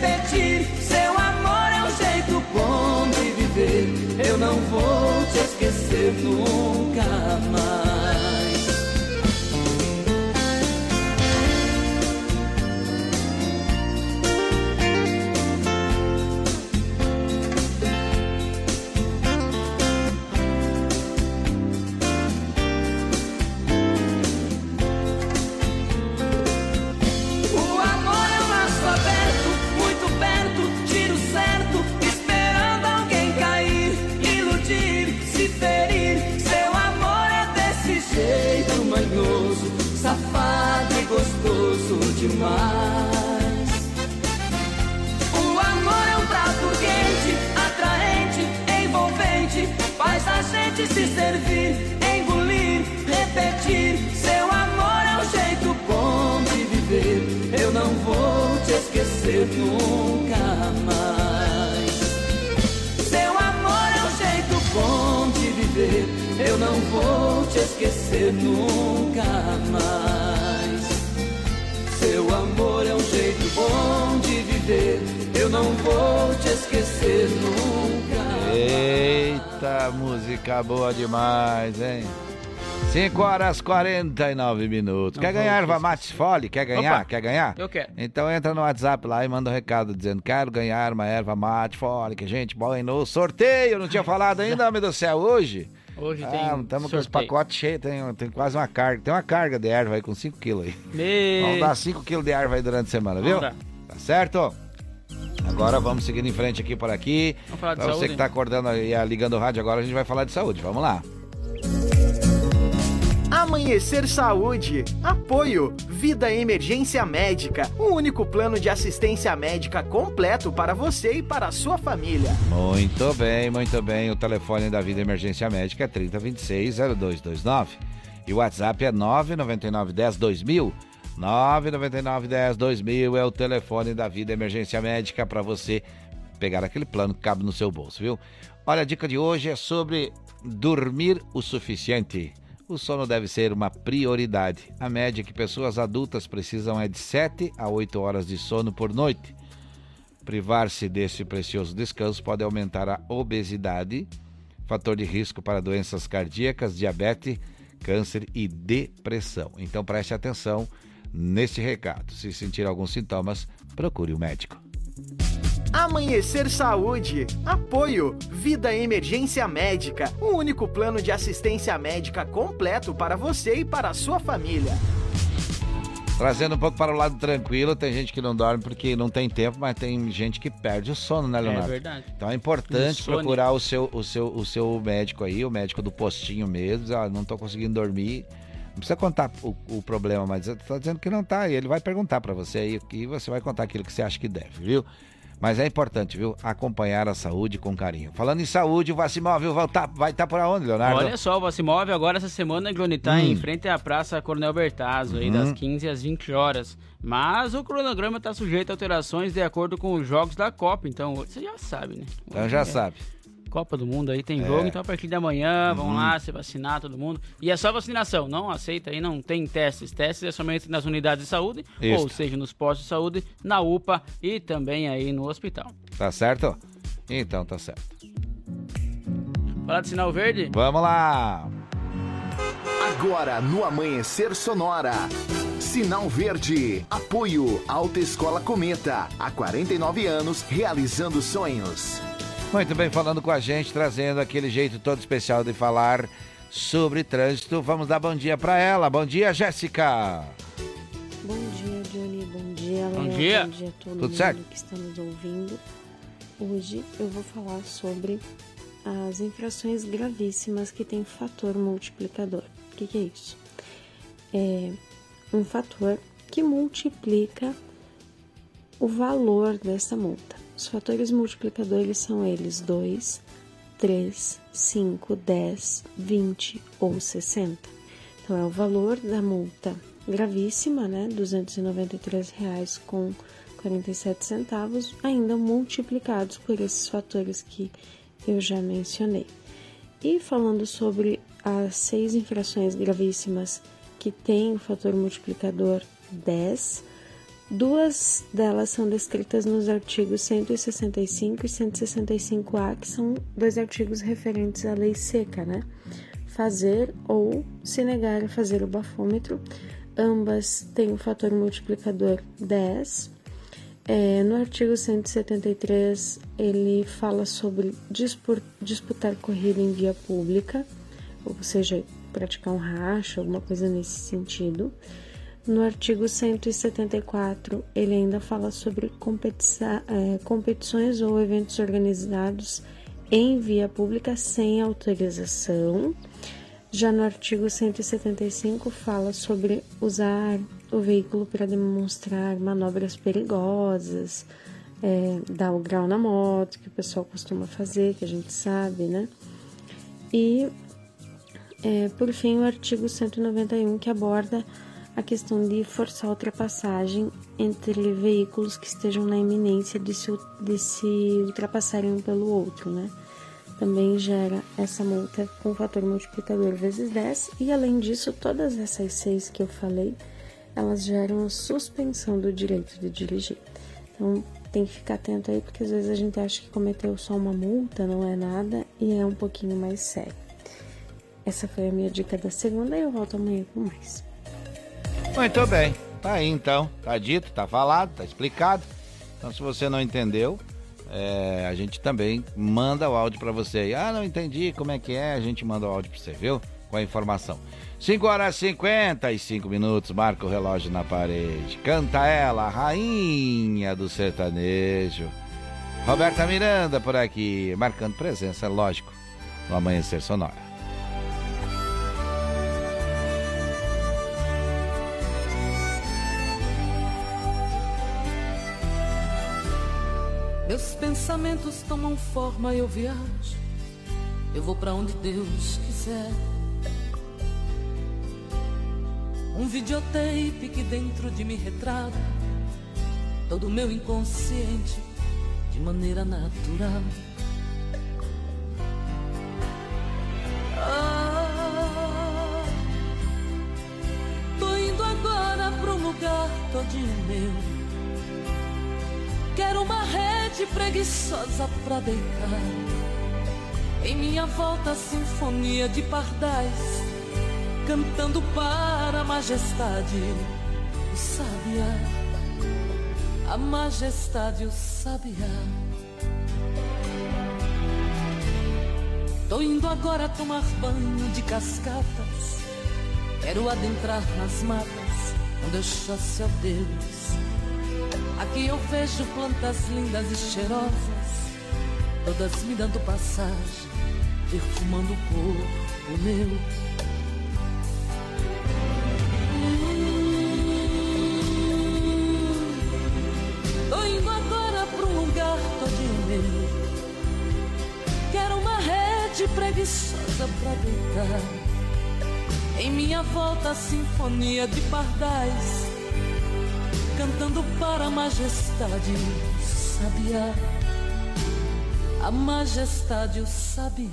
repetir. Seu amor é um jeito bom de viver. Eu não vou te esquecer nunca mais. 5 horas 49 minutos. Não Quer ganhar erva mate fole? Quer ganhar? Opa, Quer ganhar? eu quero. Então entra no WhatsApp lá e manda um recado dizendo: Quero ganhar uma erva mate fole. Que gente boa no sorteio. Não tinha falado ainda, [LAUGHS] homem do céu, hoje? Hoje ah, tem Estamos com os pacotes cheios, tem, tem quase uma carga. Tem uma carga de erva aí com 5 quilos aí. Me- Vamos dar 5 quilos de erva aí durante a semana, viu? Tá certo? Agora vamos seguindo em frente aqui por aqui. Vamos falar de Pra você saúde? que tá acordando e ligando o rádio agora, a gente vai falar de saúde. Vamos lá. Amanhecer Saúde. Apoio. Vida Emergência Médica. O único plano de assistência médica completo para você e para a sua família. Muito bem, muito bem. O telefone da Vida Emergência Médica é 3026-0229. E o WhatsApp é 99910-2000. 99910-2000 é o telefone da Vida Emergência Médica para você pegar aquele plano que cabe no seu bolso, viu? Olha, a dica de hoje é sobre dormir o suficiente. O sono deve ser uma prioridade. A média que pessoas adultas precisam é de 7 a 8 horas de sono por noite. Privar-se desse precioso descanso pode aumentar a obesidade, fator de risco para doenças cardíacas, diabetes, câncer e depressão. Então preste atenção neste recado. Se sentir alguns sintomas, procure o médico. Amanhecer Saúde. Apoio. Vida Emergência Médica. O único plano de assistência médica completo para você e para a sua família. Trazendo um pouco para o lado tranquilo, tem gente que não dorme porque não tem tempo, mas tem gente que perde o sono, né, Leonardo? verdade. Então é importante Insônia. procurar o seu, o, seu, o seu médico aí, o médico do postinho mesmo. Ah, não tô conseguindo dormir. Não precisa contar o, o problema, mas tá dizendo que não tá. E ele vai perguntar para você aí e você vai contar aquilo que você acha que deve, viu? Mas é importante, viu? Acompanhar a saúde com carinho. Falando em saúde, o Vacimóvel vai estar vai tá por aonde, Leonardo? Olha só, o Vacimóvel agora essa semana, Gloni, tá Hum. em frente à Praça Coronel Bertazzo, aí Uhum. das 15 às 20 horas. Mas o cronograma está sujeito a alterações de acordo com os jogos da Copa, então você já sabe, né? Então já É. sabe. Copa do Mundo aí tem É. jogo, então a partir de amanhã, vão Uhum. lá se vacinar todo mundo. E é só vacinação, não aceita aí, não tem testes. Testes é somente nas unidades de saúde, Isso. ou seja, nos postos de saúde, na UPA e também aí no hospital. Tá certo? Então tá certo. Falar de sinal verde? Vamos lá! Agora no Amanhecer Sonora. Sinal Verde. Apoio Autoescola Cometa. Há 49 anos realizando sonhos. Muito bem, falando com a gente, trazendo aquele jeito todo especial de falar sobre trânsito. Vamos dar bom dia pra ela. Bom dia, Jéssica. Bom dia, Johnny. Bom dia, Léo. Bom dia. Bom dia a todo Tudo mundo certo? que está nos ouvindo. Hoje eu vou falar sobre as infrações gravíssimas que têm fator multiplicador. O que, que é isso? É um fator que multiplica o valor dessa multa. Os fatores multiplicadores são eles 2, 3, 5, 10, 20 ou 60. Então é o valor da multa gravíssima, né? 293 reais com 47 centavos, ainda multiplicados por esses fatores que eu já mencionei. E falando sobre as seis infrações gravíssimas que têm o fator multiplicador 10, duas delas são descritas nos artigos 165 e 165A, que são dois artigos referentes à lei seca, né? Fazer ou se negar a fazer o bafômetro. Ambas têm o fator multiplicador 10. É, no artigo 173, ele fala sobre disputar corrida em via pública, ou seja, praticar um racha, alguma coisa nesse sentido. No artigo 174, ele ainda fala sobre é, competições ou eventos organizados em via pública sem autorização. Já no artigo 175 fala sobre usar o veículo para demonstrar manobras perigosas, é, dar o grau na moto, que o pessoal costuma fazer, que a gente sabe, né? E, é, por fim, o artigo 191 que aborda a questão de forçar a ultrapassagem entre veículos que estejam na iminência de se, de se ultrapassarem um pelo outro, né? também gera essa multa com fator multiplicador vezes 10 e além disso todas essas seis que eu falei elas geram a suspensão do direito de dirigir. Então tem que ficar atento aí porque às vezes a gente acha que cometeu só uma multa não é nada e é um pouquinho mais sério. Essa foi a minha dica da segunda e eu volto amanhã com mais Muito bem. Tá aí então. Tá dito, tá falado, tá explicado. Então, se você não entendeu, é, a gente também manda o áudio pra você aí. Ah, não entendi como é que é. A gente manda o áudio pra você, viu? Com a informação. 5 horas e 55 minutos, marca o relógio na parede. Canta ela, rainha do sertanejo. Roberta Miranda por aqui, marcando presença, lógico, no Amanhecer Sonora. Meus pensamentos tomam forma e eu viajo. Eu vou pra onde Deus quiser. Um videotape que dentro de mim retrata todo o meu inconsciente de maneira natural. Ah, tô indo agora pra um lugar todinho meu. Quero uma rede preguiçosa pra deitar. Em minha volta, sinfonia de pardais, cantando para a majestade, o sabiá. A majestade, o sabiá. Tô indo agora tomar banho de cascatas. Quero adentrar nas matas, eu chasse a Deus. Aqui eu vejo plantas lindas e cheirosas, todas me dando passagem, perfumando o corpo meu. Quero uma rede preguiçosa pra deitar. Em minha volta, a sinfonia de pardais cantando para a majestade sabiá. a majestade o sabiá.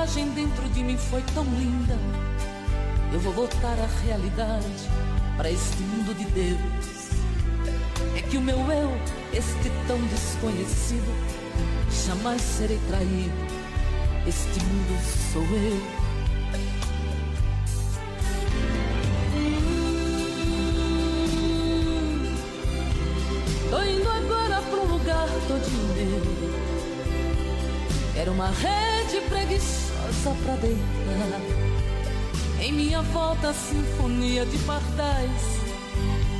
Viagem dentro de mim foi tão linda. Eu vou voltar à realidade, para este mundo de Deus. É que o meu eu, este tão desconhecido, jamais serei traído. Este mundo sou eu. Tô indo agora pra um lugar todinho meu. Quero uma rede preguiçosa pra deitar. Em minha volta, a sinfonia de pardais,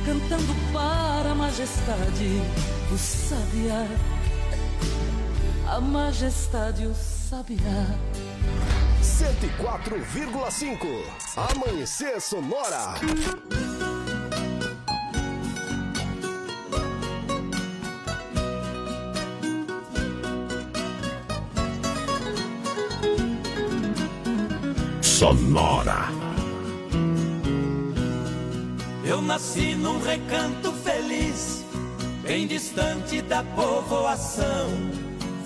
cantando para a majestade, o sabiá. A majestade, o sabiá. 104,5 Amanhecer Sonora. Sonora. Eu nasci num recanto feliz, bem distante da povoação.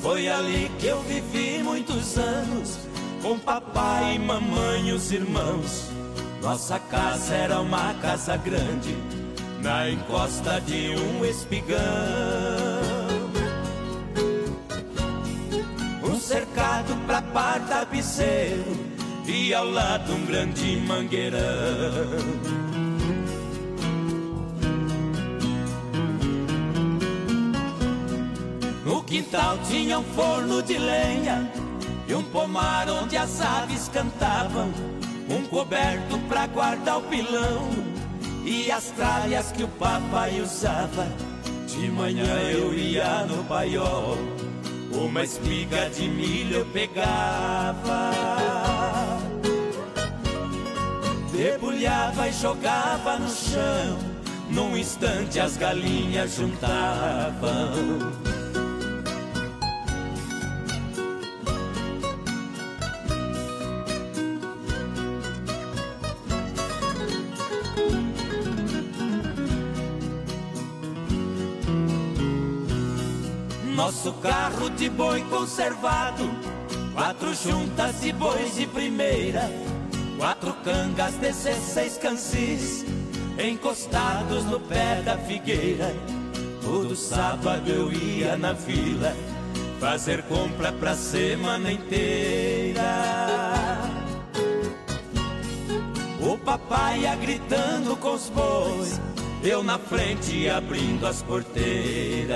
Foi ali que eu vivi muitos anos, com papai, mamãe e os irmãos. Nossa casa era uma casa grande, na encosta de um espigão. Um cercado pra par tapeceiro e ao lado um grande mangueirão. No quintal tinha um forno de lenha e um pomar onde as aves cantavam, um coberto pra guardar o pilão e as tralhas que o papai usava. De manhã eu ia no paiol, uma espiga de milho eu pegava. Debulhava e jogava no chão. Num instante as galinhas juntavam. Nosso carro de boi conservado, quatro juntas de bois de primeira, quatro cangas, dezesseis cansis, encostados no pé da figueira. Todo sábado eu ia na vila, fazer compra pra semana inteira. O papai ia gritando com os bois, eu na frente abrindo as porteiras.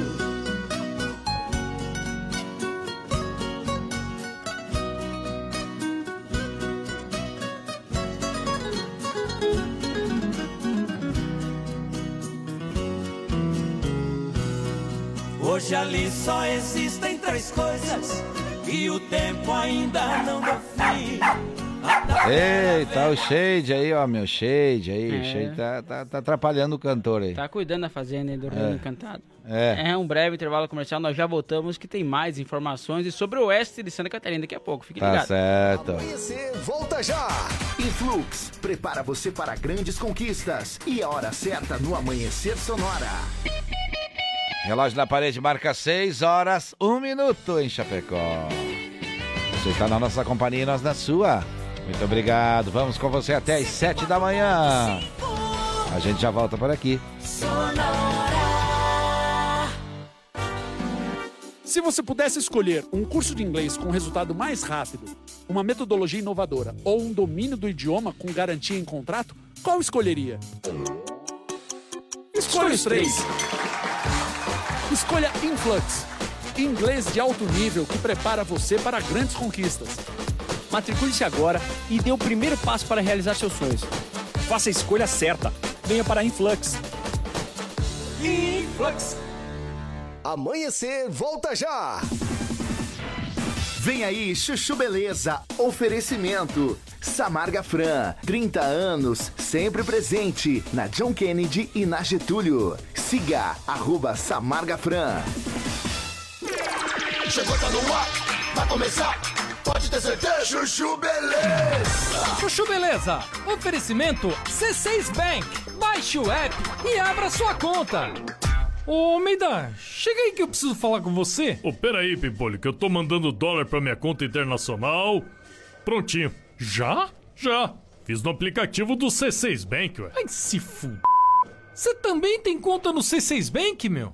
Hoje ali só existem três coisas e o tempo ainda não deu fim. Eita, o Shade aí, ó, meu Shade aí. O É. Shade tá, tá, tá atrapalhando o cantor aí. Tá cuidando da fazenda aí do Reino É. Encantado. É. É um breve intervalo comercial, nós já voltamos que tem mais informações e sobre o oeste de Santa Catarina daqui a pouco. Fique Tá ligado. certo. Amanhecer, volta já! Influx, prepara você para grandes conquistas. E a hora certa no Amanhecer Sonora. Relógio na parede marca 6 horas, 1 minuto em Chapecó. Você está na nossa companhia e nós na sua. Muito obrigado. Vamos com você até às 7 da manhã. A gente já volta por aqui. Se você pudesse escolher um curso de inglês com resultado mais rápido, uma metodologia inovadora ou um domínio do idioma com garantia em contrato, qual escolheria? Escolha os três. Escolha Influx, inglês de alto nível que prepara você para grandes conquistas. Matricule-se agora e dê o primeiro passo para realizar seus sonhos. Faça a escolha certa. Venha para Influx. Influx. Amanhecer, volta já! Vem aí, Chuchu Beleza, oferecimento. Samarga Fran, 30 anos, sempre presente na John Kennedy e na Getúlio. Siga, arroba Samarga Fran. Chegou, tá no ar, vai começar. Pode ter certeza. Chuchu Beleza. Chuchu Beleza, oferecimento C6 Bank. Baixe o app e abra sua conta. Ô, Meida, chega aí que eu preciso falar com você. Ô, peraí, Pimpolho, que eu tô mandando dólar pra minha conta internacional. Prontinho. Já? Já. Fiz no aplicativo do C6 Bank, ué. Ai, se f... Você também tem conta no C6 Bank, meu?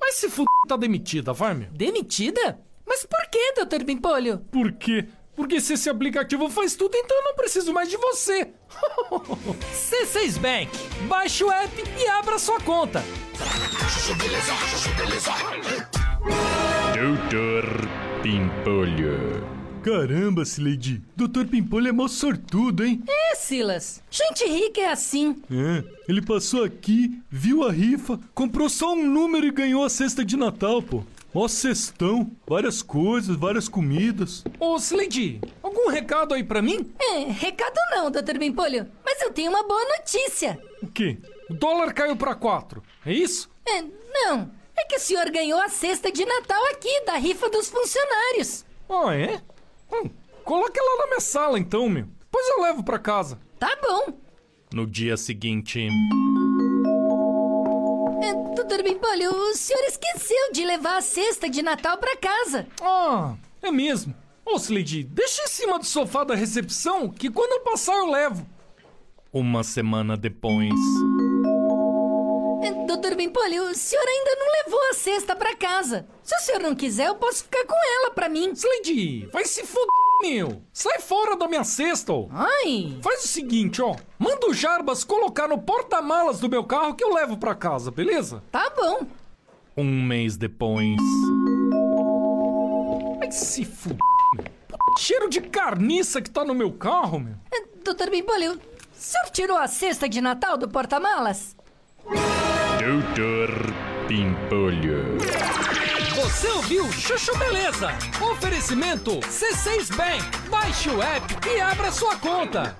Mas se f... tá demitida, vai, meu. Demitida? Mas por que, Dr. Bimpolho? Por quê? Porque se esse aplicativo faz tudo, então eu não preciso mais de você. [LAUGHS] C6 Bank. Baixe o app e abra sua conta. Doutor Pimpolho. Caramba, Sileidi. Doutor Pimpolho é mó sortudo, hein? É, Silas. Gente rica é assim. É, ele passou aqui, viu a rifa, comprou só um número e ganhou a cesta de Natal, pô. Ó cestão, várias coisas, várias comidas. Ô, Sileidi, algum recado aí pra mim? É, recado não, Dr. Bimpolho. Mas eu tenho uma boa notícia. O quê? O dólar caiu pra quatro, é isso? É, não. É que o senhor ganhou a cesta de Natal aqui, da rifa dos funcionários. Ah, é? Hum, coloque ela na minha sala então, meu. Depois eu levo pra casa. Tá bom. No dia seguinte. É, Doutor Bimpolho, o senhor esqueceu de levar a cesta de Natal pra casa. Ah, é mesmo. Ô, Slade, deixa em cima do sofá da recepção que quando eu passar eu levo. Uma semana depois. É, Doutor Bimpolho, o senhor ainda não levou a cesta pra casa. Se o senhor não quiser, eu posso ficar com ela pra mim. Slade, vai se foder, meu. Sai fora da minha cesta, ó. Ai. Faz o seguinte, ó. Manda o Jarbas colocar no porta-malas do meu carro que eu levo pra casa, beleza? Tá bom. Um mês depois. Vai se fuder, meu. Cheiro de carniça que tá no meu carro, meu. É, Doutor Bimpolho, o senhor tirou a cesta de Natal do porta-malas? Doutor Pimpolho. Você ouviu Chuchu Beleza? Oferecimento C6 Bank. Baixe o app e abra sua conta.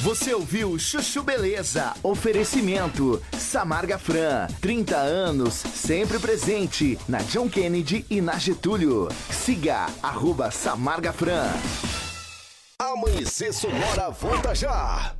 Você ouviu Chuchu Beleza? Oferecimento Samarga Fran, 30 anos, sempre presente na John Kennedy e na Getúlio. Siga arroba Samarga Fran. Amanhecer Sonora volta já.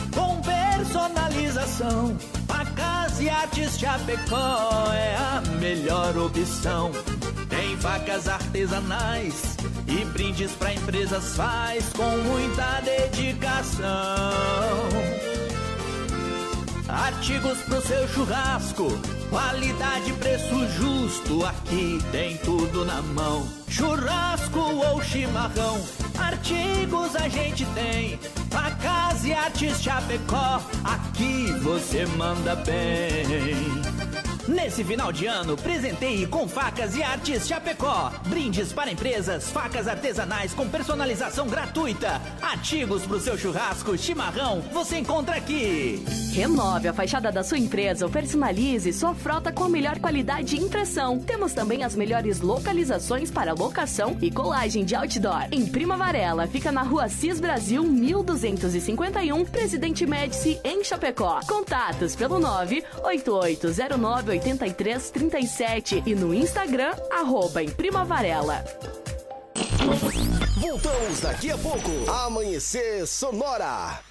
com personalização, a Casa e Artes Chapecó é a melhor opção. Tem facas artesanais e brindes pra empresas faz com muita dedicação. Artigos pro seu churrasco, qualidade preço justo, aqui tem tudo na mão. Churrasco ou chimarrão, artigos a gente tem. Facas e artes Chapecó, aqui você manda bem. Nesse final de ano, presenteie com facas e artes Chapecó. Brindes para empresas, facas artesanais com personalização gratuita. Artigos para o seu churrasco, chimarrão, você encontra aqui. Renove a fachada da sua empresa ou personalize sua frota com a melhor qualidade de impressão. Temos também as melhores localizações para locação e colagem de outdoor. Em Prima Varela, fica na rua Cis Brasil 1251, Presidente Médici, em Chapecó. Contatos pelo 988098337 e no Instagram, arroba em Prima Varela. Voltamos daqui a pouco. Amanhecer Sonora.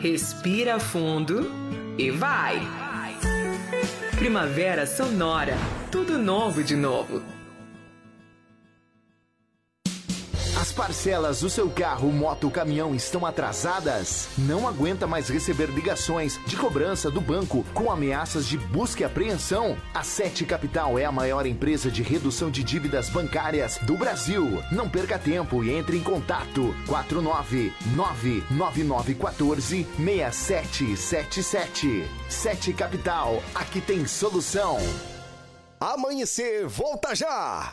Respira fundo e vai. Primavera Sonora. Tudo novo de novo. As parcelas do seu carro, moto, caminhão estão atrasadas? Não aguenta mais receber ligações de cobrança do banco com ameaças de busca e apreensão? A Sete Capital é a maior empresa de redução de dívidas bancárias do Brasil. Não perca tempo e entre em contato 4999914 6777. Sete Capital, aqui tem solução. Amanhecer volta já!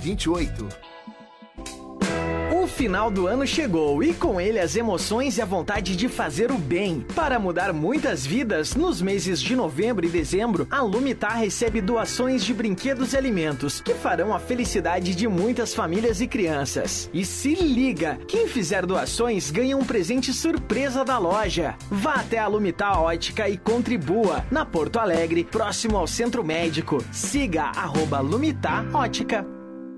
1928. O final do ano chegou e com ele as emoções e a vontade de fazer o bem. Para mudar muitas vidas, nos meses de novembro e dezembro, a Lumitar recebe doações de brinquedos e alimentos que farão a felicidade de muitas famílias e crianças. E se liga, quem fizer doações ganha um presente surpresa da loja. Vá até a Lumitar Ótica e contribua na Porto Alegre, próximo ao Centro Médico. Siga arroba Lumitar Ótica.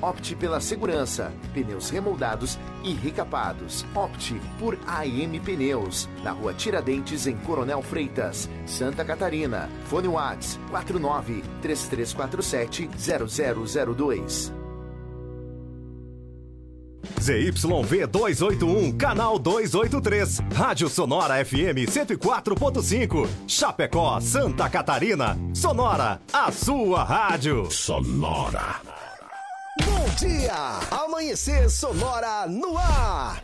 Opte pela segurança, pneus remoldados e recapados. Opte por AM Pneus, na rua Tiradentes, em Coronel Freitas, Santa Catarina. Fone Whats 49 3347 0002. ZYV 281, canal 283. Rádio Sonora FM 104.5. Chapecó, Santa Catarina. Sonora, a sua rádio. Sonora. Bom dia! Amanhecer Sonora no ar!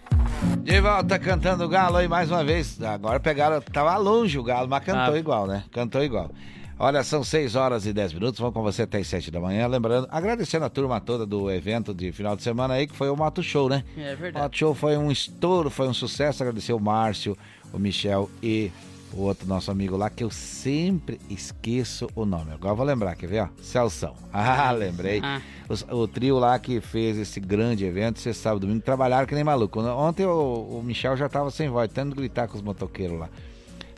De volta cantando o Galo aí mais uma vez. Agora pegaram, tava longe o Galo, mas cantou Ah. igual, né? Cantou igual. Olha, são 6 horas e 10 minutos, vamos com você até as 7 da manhã. Lembrando, agradecendo a turma toda do evento de final de semana aí, que foi o Moto Show, né? É O verdade. Moto Show foi um estouro, foi um sucesso. Agradecer o Márcio, o Michel e o outro nosso amigo lá, que eu sempre esqueço o nome. Agora eu vou lembrar, quer ver? Ó? Celção. [LAUGHS] Ah, lembrei. Ah. Os- O, trio lá que fez esse grande evento, você sabe, domingo, trabalharam que nem maluco. Ontem o, o Michel já tava sem voz, tentando gritar com os motoqueiros lá.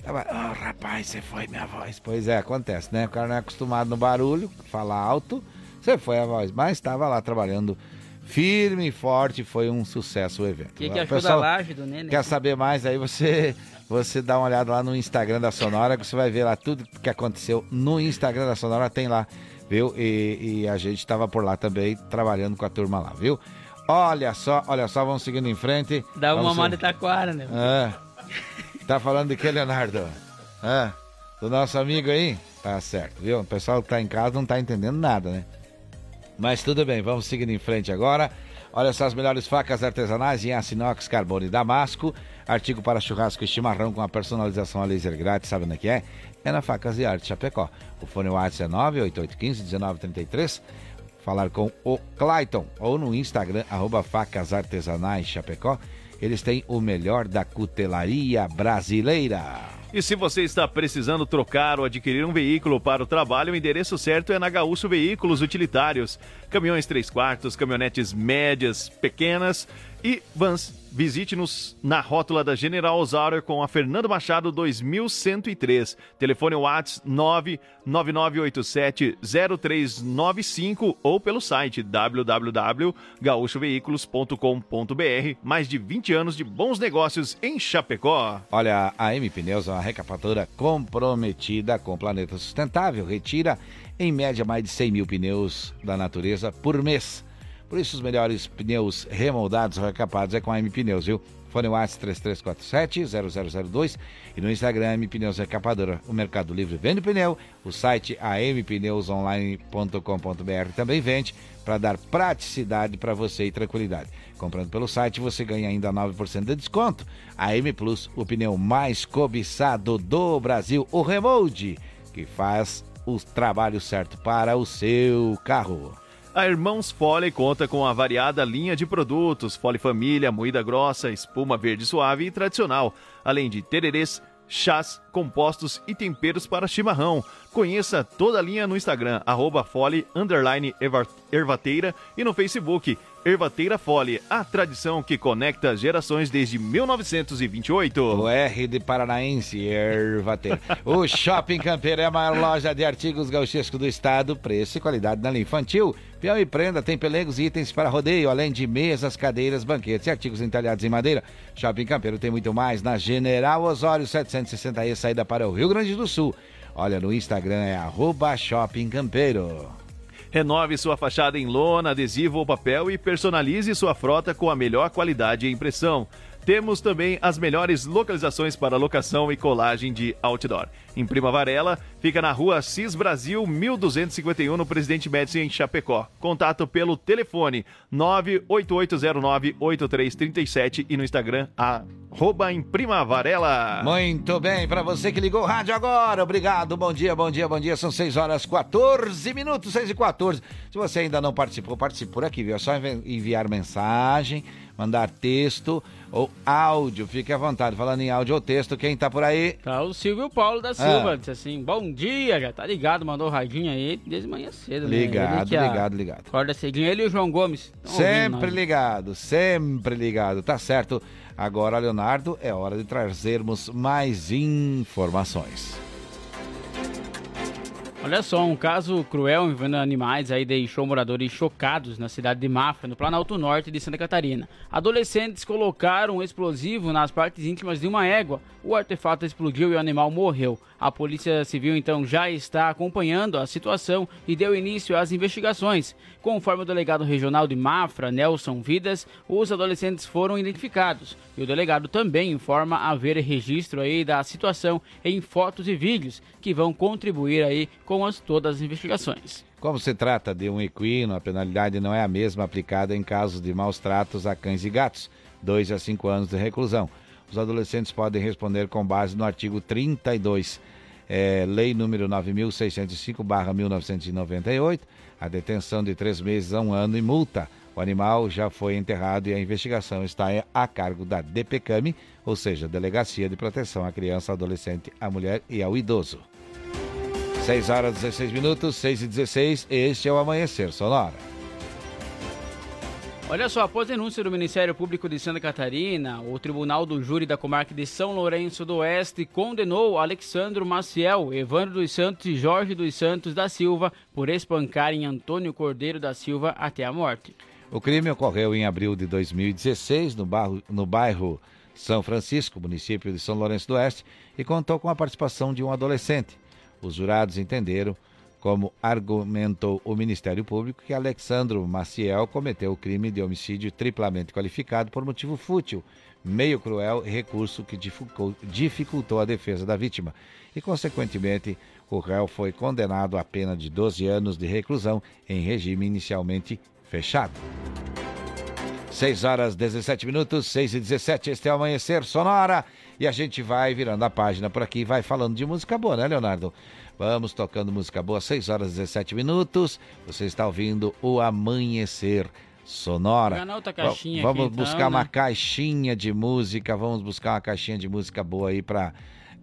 Tava, "Ô, rapaz, você foi minha voz. Pois é, acontece, né? O cara não é acostumado no barulho, falar alto, você foi a voz. Mas estava lá trabalhando firme e forte, foi um sucesso o evento. O que, que achou pessoal da laje do Nenê? Quer saber mais? Aí você você dá uma olhada lá no Instagram da Sonora, que você vai ver lá tudo que aconteceu no Instagram da Sonora, tem lá, viu? E, e a gente estava por lá também, trabalhando com a turma lá, viu? Olha só, olha só, vamos seguindo em frente. Dá uma mão de taquara, né? É. Tá falando de que, Leonardo? É. Do nosso amigo aí? Tá certo, viu? O pessoal que tá em casa não tá entendendo nada, né? Mas tudo bem, vamos seguindo em frente agora. Olha só as melhores facas artesanais em aço inox, carbono e damasco. Artigo para churrasco e chimarrão com a personalização a laser grátis, sabe onde é que é? É na Facas e Arte Chapecó. O fone WhatsApp é 98815-1933. Falar com o Clayton ou no Instagram, arroba Facas Artesanais Chapecó. Eles têm o melhor da cutelaria brasileira. E se você está precisando trocar ou adquirir um veículo para o trabalho, o endereço certo é na Gaúcho Veículos Utilitários. Caminhões 3 quartos, caminhonetes médias, pequenas e vans. Visite-nos na rótula da General Osauer com a Fernando Machado 2103. Telefone WhatsApp 999870395 ou pelo site www.gaúchoveículos.com.br. Mais de 20 anos de bons negócios em Chapecó. Olha, a M Pneus é uma recapadora comprometida com o planeta sustentável. Retira, em média, mais de 100 mil pneus da natureza por mês. Por isso, os melhores pneus remoldados ou recapados é com a M Pneus, viu? Fone WhatsApp 3347-0002 e no Instagram M Pneus Recapadora. O Mercado Livre vende pneu, o site ampneusonline.com.br também vende para dar praticidade para você e tranquilidade. Comprando pelo site você ganha ainda 9% de desconto. A M Plus, o pneu mais cobiçado do Brasil, o Remold, que faz o trabalho certo para o seu carro. A Irmãos Fole conta com a variada linha de produtos, Fole Família, moída grossa, espuma verde suave e tradicional, além de tererês, chás, compostos e temperos para chimarrão. Conheça toda a linha no Instagram, arroba fole, ervateira e no Facebook, Ervateira Fole, a tradição que conecta gerações desde 1928. O R de Paranaense, Ervateira. [LAUGHS] o Shopping Campeiro é a maior loja de artigos gauchescos do estado, preço e qualidade na linha infantil. Peão e prenda tem pelegos e itens para rodeio, além de mesas, cadeiras, banquetes e artigos entalhados em madeira. Shopping Campeiro tem muito mais na General Osório 760E, saída para o Rio Grande do Sul. Olha, no Instagram é arroba Shopping Campeiro. Renove sua fachada em lona, adesivo ou papel e personalize sua frota com a melhor qualidade e impressão. Temos também as melhores localizações para locação e colagem de outdoor. Em Prima Varela, fica na rua Cis Brasil 1251, no Presidente Médici, em Chapecó. Contato pelo telefone 988098337 e no Instagram, arroba em Prima Varela. Muito bem, para você que ligou o rádio agora, obrigado, bom dia, bom dia, bom dia. São 6 horas 14 minutos, 6 e 14. Se você ainda não participou, participe por aqui, viu? É só envi- enviar mensagem, mandar texto ou áudio, fique à vontade. Falando em áudio ou texto, quem tá por aí? Tá o Silvio Paulo da Silva, Ah. disse assim, bom dia, já tá ligado, mandou o radinho aí desde manhã cedo, né? Ligado, ah, ligado, ligado. Acorda cedinho, ele e o João Gomes. Sempre ligado, sempre ligado, tá certo. Agora, Leonardo, é hora de trazermos mais informações. Olha só, um caso cruel envolvendo animais aí deixou moradores chocados na cidade de Mafra, no Planalto Norte de Santa Catarina. Adolescentes colocaram um explosivo nas partes íntimas de uma égua. O artefato explodiu e o animal morreu. A Polícia Civil então já está acompanhando a situação e deu início às investigações. Conforme o delegado regional de Mafra, Nelson Vidas, os adolescentes foram identificados. E o delegado também informa haver registro aí da situação em fotos e vídeos que vão contribuir aí com as, todas as investigações. Como se trata de um equino, a penalidade não é a mesma aplicada em casos de maus tratos a cães e gatos, 2 a 5 anos de reclusão. Os adolescentes podem responder com base no artigo 32, é, Lei número 9.605-1998, a detenção de três meses a um ano e multa. O animal já foi enterrado e a investigação está a cargo da DPCAMI, ou seja, Delegacia de Proteção à Criança, Adolescente, à Mulher e ao Idoso. 6 horas e 16 minutos, 6 e 16, este é o Amanhecer Sonora. Olha só, após denúncia do Ministério Público de Santa Catarina, o Tribunal do Júri da Comarca de São Lourenço do Oeste condenou Alexandro Maciel, Evandro dos Santos e Jorge dos Santos da Silva por espancarem Antônio Cordeiro da Silva até a morte. O crime ocorreu em abril de 2016 no bairro, no bairro São Francisco, município de São Lourenço do Oeste, e contou com a participação de um adolescente. Os jurados entenderam, como argumentou o Ministério Público, que Alexandro Maciel cometeu o crime de homicídio triplamente qualificado por motivo fútil, meio cruel e recurso que dificultou, a defesa da vítima. E, consequentemente, o réu foi condenado a pena de 12 anos de reclusão em regime inicialmente fechado. 6 horas 17 minutos, 6 e 17, este é o Amanhecer Sonora. E a gente vai virando a página por aqui, vai falando de música boa, né, Leonardo? Vamos tocando música boa, 6 horas 17 minutos. Você está ouvindo o Amanhecer Sonora. Vamos aqui, então, buscar uma né? caixinha de música, vamos buscar uma caixinha de música boa aí pra.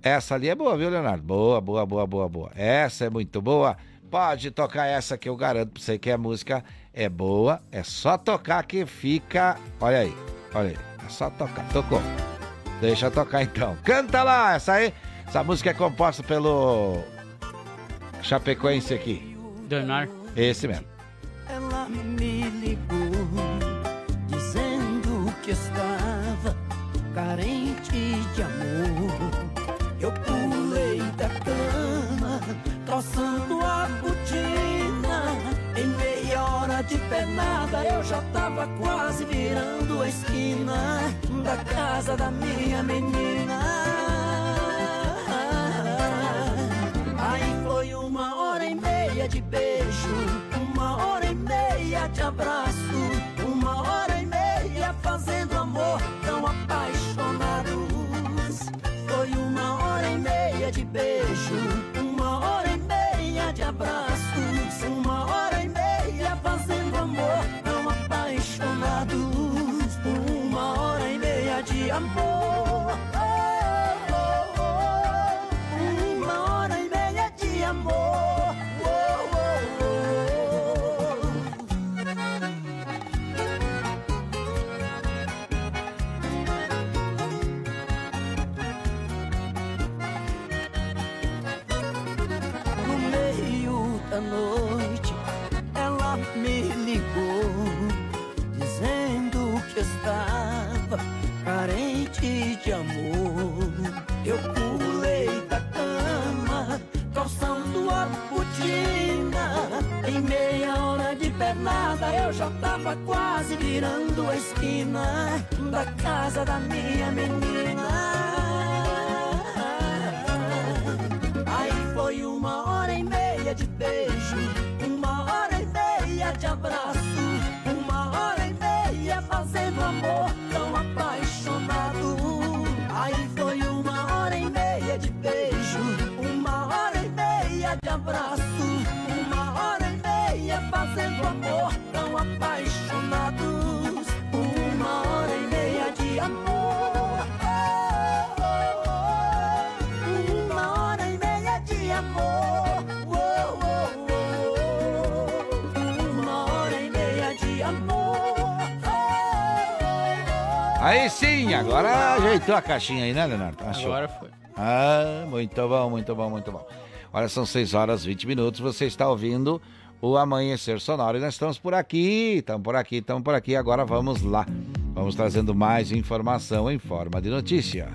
Essa ali é boa, viu, Leonardo? Boa, boa, boa, boa, boa. Essa é muito boa. Pode tocar essa que eu garanto pra você que a música é boa. É só tocar que fica. Olha aí, olha aí. É só tocar. Tocou. Deixa eu tocar então. Canta lá, essa aí. Essa música é composta pelo Chapecoense aqui. Danar. Esse mesmo. Ela me ligou dizendo que estava carente de amor. Eu pulei da cama, calçando a botina. Em meia hora de pernada eu já tava quase virando a esquina da casa da minha menina. Foi uma hora e meia de beijo, uma hora e meia de abraço, uma hora e meia fazendo amor tão apaixonados. Foi uma hora e meia de beijo, uma hora e meia de abraços, uma hora e meia fazendo amor tão apaixonados. Uma hora e meia de amor. Eu pulei da cama, calçando a botina. Em meia hora de pernada, eu já tava quase virando a esquina da casa da minha menina. Aí foi uma hora e meia de beijo, Aí sim, agora ajeitou a caixinha aí, né, Leonardo? Achou? Agora foi. Ah, muito bom, muito bom, muito bom. Olha, são 6 horas e 20 minutos, você está ouvindo o Amanhecer Sonoro e nós estamos por aqui, estamos por aqui, estamos por aqui. Agora vamos lá. Vamos trazendo mais informação em forma de notícia.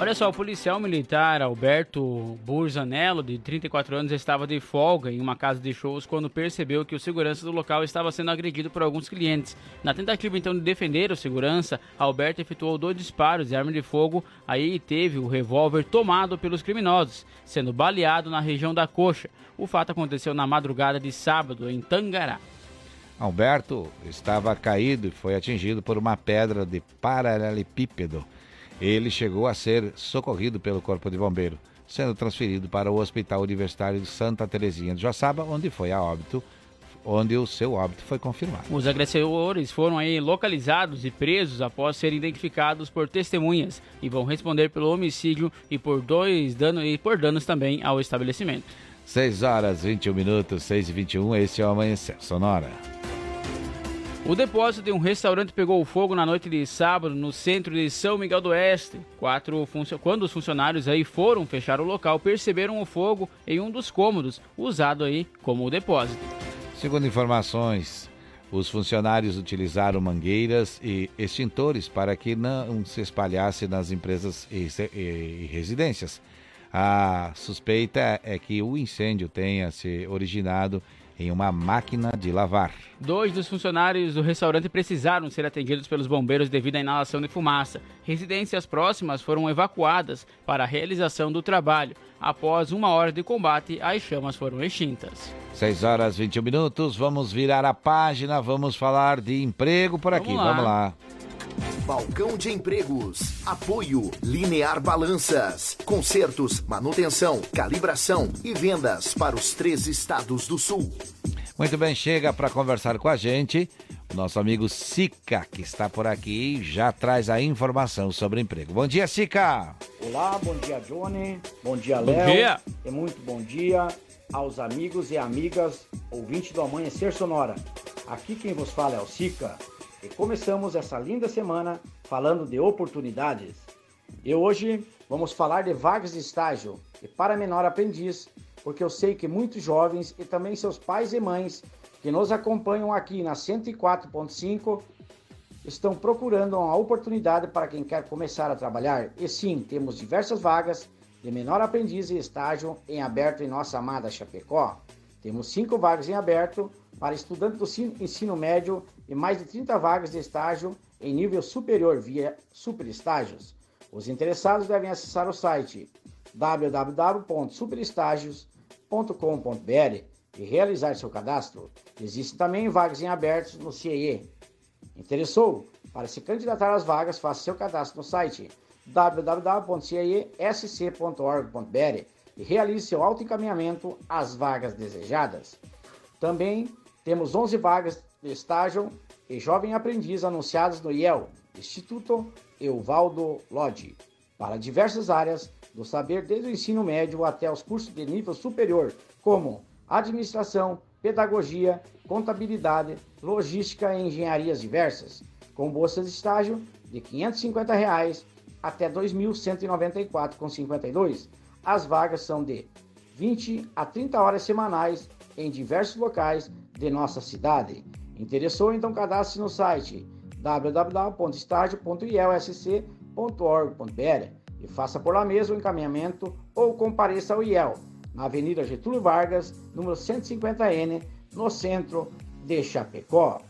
Olha só, o policial militar Alberto Burzanello, de 34 anos, estava de folga em uma casa de shows quando percebeu que o segurança do local estava sendo agredido por alguns clientes. Na tentativa então de defender o segurança, Alberto efetuou dois disparos de arma de fogo, aí teve o revólver tomado pelos criminosos, sendo baleado na região da coxa. O fato aconteceu na madrugada de sábado em Tangará. Alberto estava caído e foi atingido por uma pedra de paralelepípedo. Ele chegou a ser socorrido pelo Corpo de Bombeiro, sendo transferido para o Hospital Universitário de Santa Terezinha de Joaçaba, onde foi a óbito, onde o seu óbito foi confirmado. Os agressores foram aí localizados e presos após serem identificados por testemunhas e vão responder pelo homicídio e por dois danos e por danos também ao estabelecimento. 6 horas 21 minutos, 6 e 21, esse é o Amanhecer Sonora. O depósito de um restaurante pegou fogo na noite de sábado no centro de São Miguel do Oeste. Quatro. Quando os funcionários aí foram fechar o local, perceberam o fogo em um dos cômodos, usado aí como depósito. Segundo informações, os funcionários utilizaram mangueiras e extintores para que não se espalhasse nas empresas e, e, e residências. A suspeita é que o incêndio tenha se originado em uma máquina de lavar. Dois dos funcionários do restaurante precisaram ser atendidos pelos bombeiros devido à inalação de fumaça. Residências próximas foram evacuadas para a realização do trabalho. Após uma hora de combate, as chamas foram extintas. 6 horas 21 minutos, vamos virar a página, vamos falar de emprego por aqui. Vamos lá. Vamos lá. Balcão de Empregos. Apoio Linear Balanças. Consertos, manutenção, calibração e vendas para os três estados do sul. Muito bem, chega para conversar com a gente nosso amigo Sica, que está por aqui e já traz a informação sobre emprego. Bom dia, Sica! Olá, bom dia, Johnny. Bom dia, Bom Léo. dia. E muito bom dia aos amigos e amigas ouvintes do Amanhecer Sonora. Aqui quem vos fala é o Sica. E começamos essa linda semana falando de oportunidades. E hoje vamos falar de vagas de estágio e para menor aprendiz, porque eu sei que muitos jovens e também seus pais e mães que nos acompanham aqui na 104.5 estão procurando uma oportunidade para quem quer começar a trabalhar. E sim, temos diversas vagas de menor aprendiz e estágio em aberto em nossa amada Chapecó. Temos cinco vagas em aberto para estudantes do sin- ensino médio e mais de 30 vagas de estágio em nível superior via superestágios. Os interessados devem acessar o site www.superestágios.com.br e realizar seu cadastro. Existem também vagas em aberto no CIE. Interessou? Para se candidatar às vagas, faça seu cadastro no site www.ciesc.org.br e realize seu autoencaminhamento às vagas desejadas. Também temos 11 vagas de estágio e jovem aprendiz anunciadas no IEL, Instituto Euvaldo Lodge, para diversas áreas do saber, desde o ensino médio até os cursos de nível superior, como administração, pedagogia, contabilidade, logística e engenharias diversas, com bolsas de estágio de 550 reais até R$ 2.194,52. As vagas são de 20 a 30 horas semanais em diversos locais de nossa cidade. Interessou? Então cadastre no site www.estágio.ielsc.org.br e faça por lá mesmo o encaminhamento ou compareça ao IEL, na Avenida Getúlio Vargas, número 150N, no centro de Chapecó.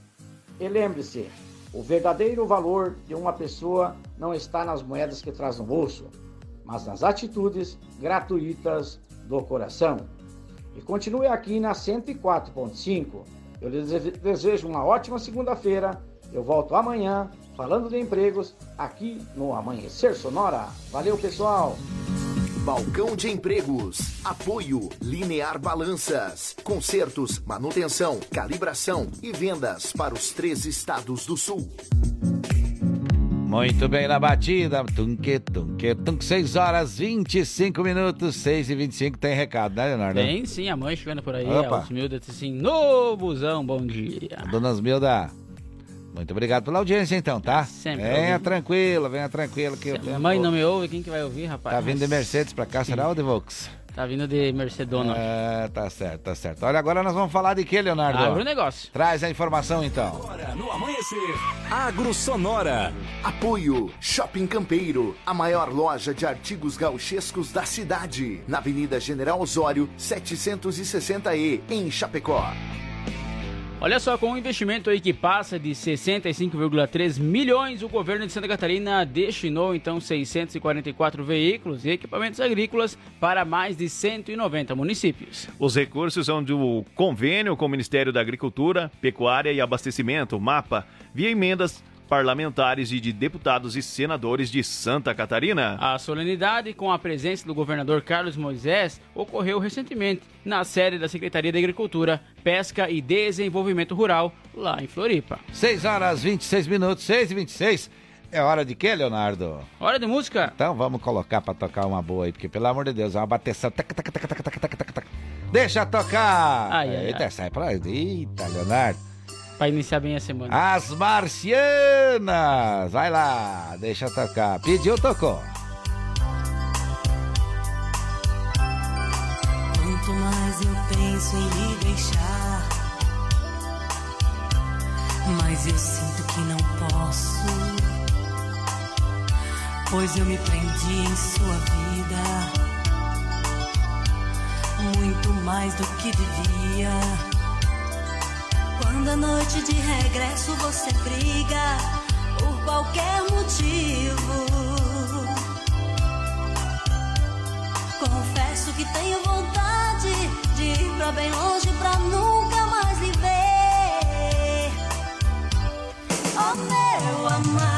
E lembre-se, o verdadeiro valor de uma pessoa não está nas moedas que traz no bolso, mas nas atitudes gratuitas do coração. E continue aqui na 104.5. Eu lhes desejo uma ótima segunda-feira. Eu volto amanhã falando de empregos aqui no Amanhecer Sonora. Valeu, pessoal! Balcão de Empregos. Apoio Linear Balanças. Consertos, manutenção, calibração e vendas para os três estados do sul. Muito bem na batida. Tunque, tunque, tunque. 6 horas 25 minutos, 6 e 25 tem recado, né, Leonardo? Tem sim, a mãe chegando por aí, Opa. aos mil disse assim, novuzão, bom dia. Dona Osmilda, muito obrigado pela audiência então, tá? Sempre Venha ouvindo. tranquilo, venha tranquilo. Que Se eu a mãe não me ouve, quem que vai ouvir, rapaz? Tá vindo de Mercedes pra cá, será ou de Volks? Tá vindo de Mercedona. É, tá certo, tá certo. Olha, agora nós vamos falar de que, Leonardo? Agronegócio. Traz a informação então. No amanhecer, Agro Sonora. Apoio Shopping Campeiro, a maior loja de artigos gauchescos da cidade, na Avenida General Osório, 760E, em Chapecó. Olha só, com um investimento aí que passa de 65,3 milhões, o governo de Santa Catarina destinou então 644 veículos e equipamentos agrícolas para mais de 190 municípios. Os recursos são do convênio com o Ministério da Agricultura, Pecuária e Abastecimento, MAPA, via emendas parlamentares e de deputados e senadores de Santa Catarina. A solenidade, com a presença do governador Carlos Moisés, ocorreu recentemente na sede da Secretaria de Agricultura, Pesca e Desenvolvimento Rural, lá em Floripa. 6 horas 26 minutos, 6 e 26. É hora de quê, Leonardo? Hora de música? Então vamos colocar pra tocar uma boa aí, porque pelo amor de Deus, é uma bateção. Tac, tac, tac, tac, tac, tac, tac, tac. Deixa tocar! Ai, ai, Eita, ai. sai pra. Eita, Leonardo. Pra iniciar bem a semana. As Marcianas! Vai lá, deixa tocar. Pediu, tocou. Quanto mais eu penso em me deixar, mais eu sinto que não posso. Pois eu me prendi em sua vida, muito mais do que devia. Quando a noite de regresso você briga por qualquer motivo. Confesso que tenho vontade de ir pra bem longe pra nunca mais lhe ver. Oh meu amado,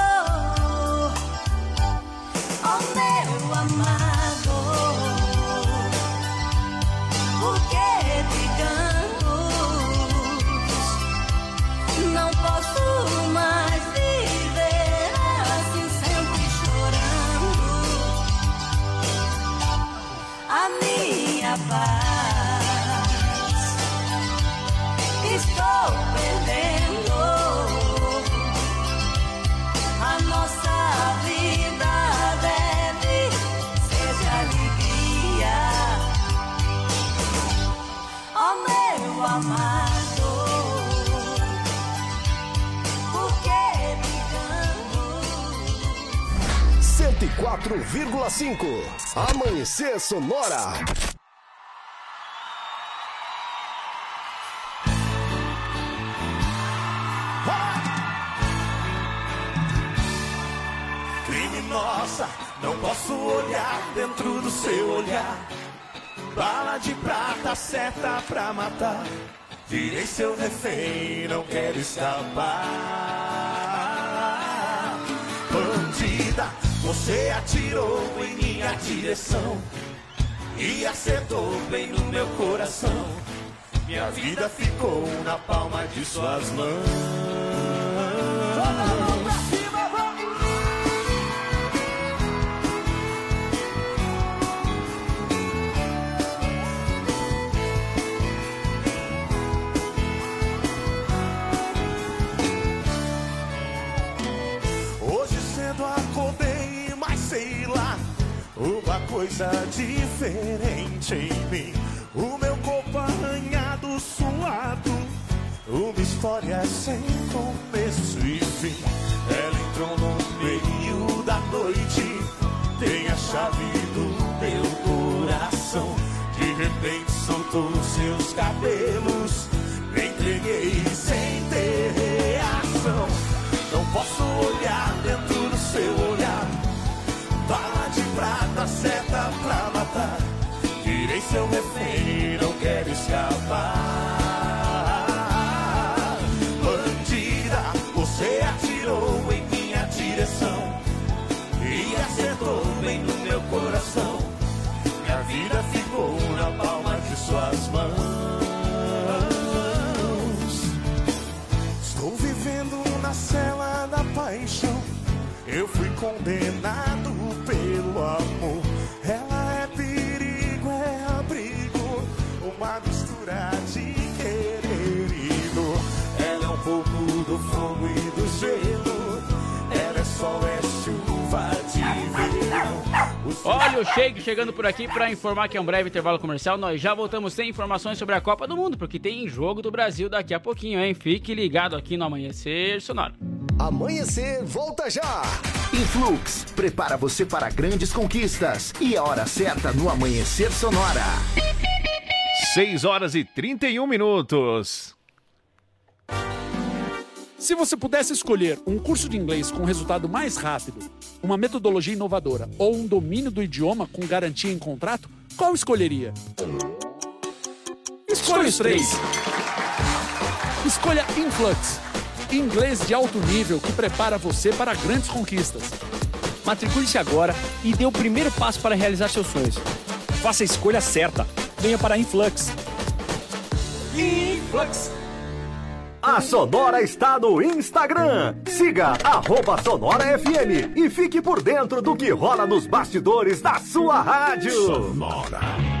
Paz estou perdendo. A nossa vida deve ser de alegria. Oh, meu amado, que brigamos? 104,5. Amanhecer Sonora. Prata, seta pra matar. Virei seu refém, não quero escapar. Bandida, você atirou em minha direção e acertou bem no meu coração. Minha vida ficou na palma de suas mãos. Coisa diferente em mim. O meu corpo arranhado, suado, uma história sem começo e fim. Ela entrou no meio da noite, tem a chave do meu coração. De repente soltou seus cabelos, me entreguei sem ter reação. Não posso olhar dentro do seu olhar. Prata, seta pra matar. Virei seu refém, não quero escapar. Bandida, você atirou em minha direção e acertou bem no meu coração. Minha vida ficou na palma de suas mãos. Estou vivendo na cela da paixão. Eu fui condenado uma mistura de querer e dor. Ela é um pouco do fogo e do gelo. Ela é sol, é chuva de verão. Olha o Sheik chegando por aqui para informar que é um breve intervalo comercial. Nós já voltamos sem informações sobre a Copa do Mundo, porque tem jogo do Brasil daqui a pouquinho, hein? Fique ligado aqui no Amanhecer Sonoro. Amanhecer, volta já! Influx, prepara você para grandes conquistas e a hora certa no Amanhecer Sonora. 6 horas e 31 minutos. Se você pudesse escolher um curso de inglês com resultado mais rápido, uma metodologia inovadora ou um domínio do idioma com garantia em contrato, qual escolheria? Escolha os três. Escolha Influx. Inglês de alto nível que prepara você para grandes conquistas. Matricule-se agora e dê o primeiro passo para realizar seus sonhos. Faça a escolha certa. Venha para a Influx. Influx. A Sonora está no Instagram. Siga arroba Sonora FM e fique por dentro do que rola nos bastidores da sua rádio. Sonora.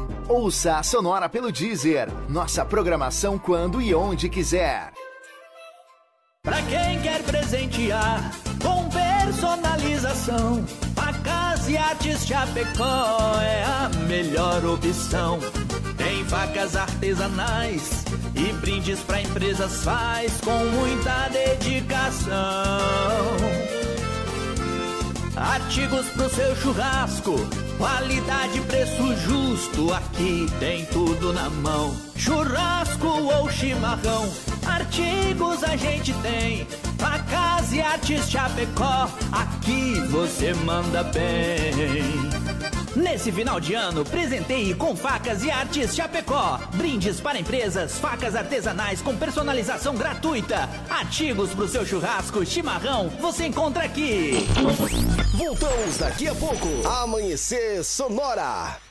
Ouça a Sonora pelo Deezer. Nossa programação quando e onde quiser. Pra quem quer presentear com personalização, facas e artes Chapecó é a melhor opção. Tem facas artesanais e brindes pra empresas faz com muita dedicação. Artigos pro seu churrasco, qualidade, preço justo, aqui tem tudo na mão. Churrasco ou chimarrão, artigos a gente tem. Facas e artes Chapecó, aqui você manda bem. Nesse final de ano, presenteie com facas e artes Chapecó. Brindes para empresas, facas artesanais com personalização gratuita. Artigos para o seu churrasco, chimarrão, você encontra aqui. Voltamos daqui a pouco. Amanhecer Sonora.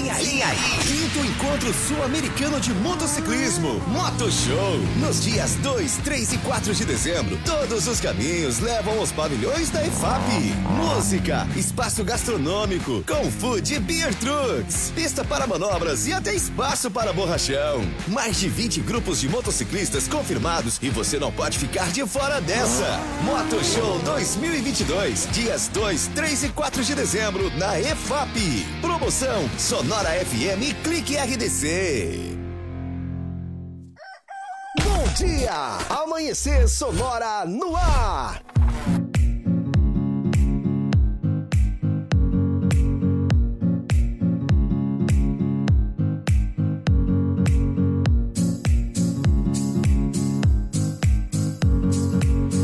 Vem aí, Vem aí, quinto encontro sul-americano de motociclismo, Moto Show. Nos dias 2, 3 e 4 de dezembro, todos os caminhos levam aos pavilhões da EFAP. Música, espaço gastronômico, com food e beer trucks, pista para manobras e até espaço para borrachão. Mais de 20 grupos de motociclistas confirmados e você não pode ficar de fora dessa. Moto Show 2022, dias 2, 3 e 4 de dezembro, na EFAP. Promoção Sonora FM e Clique RDC. Bom dia! Amanhecer Sonora no ar!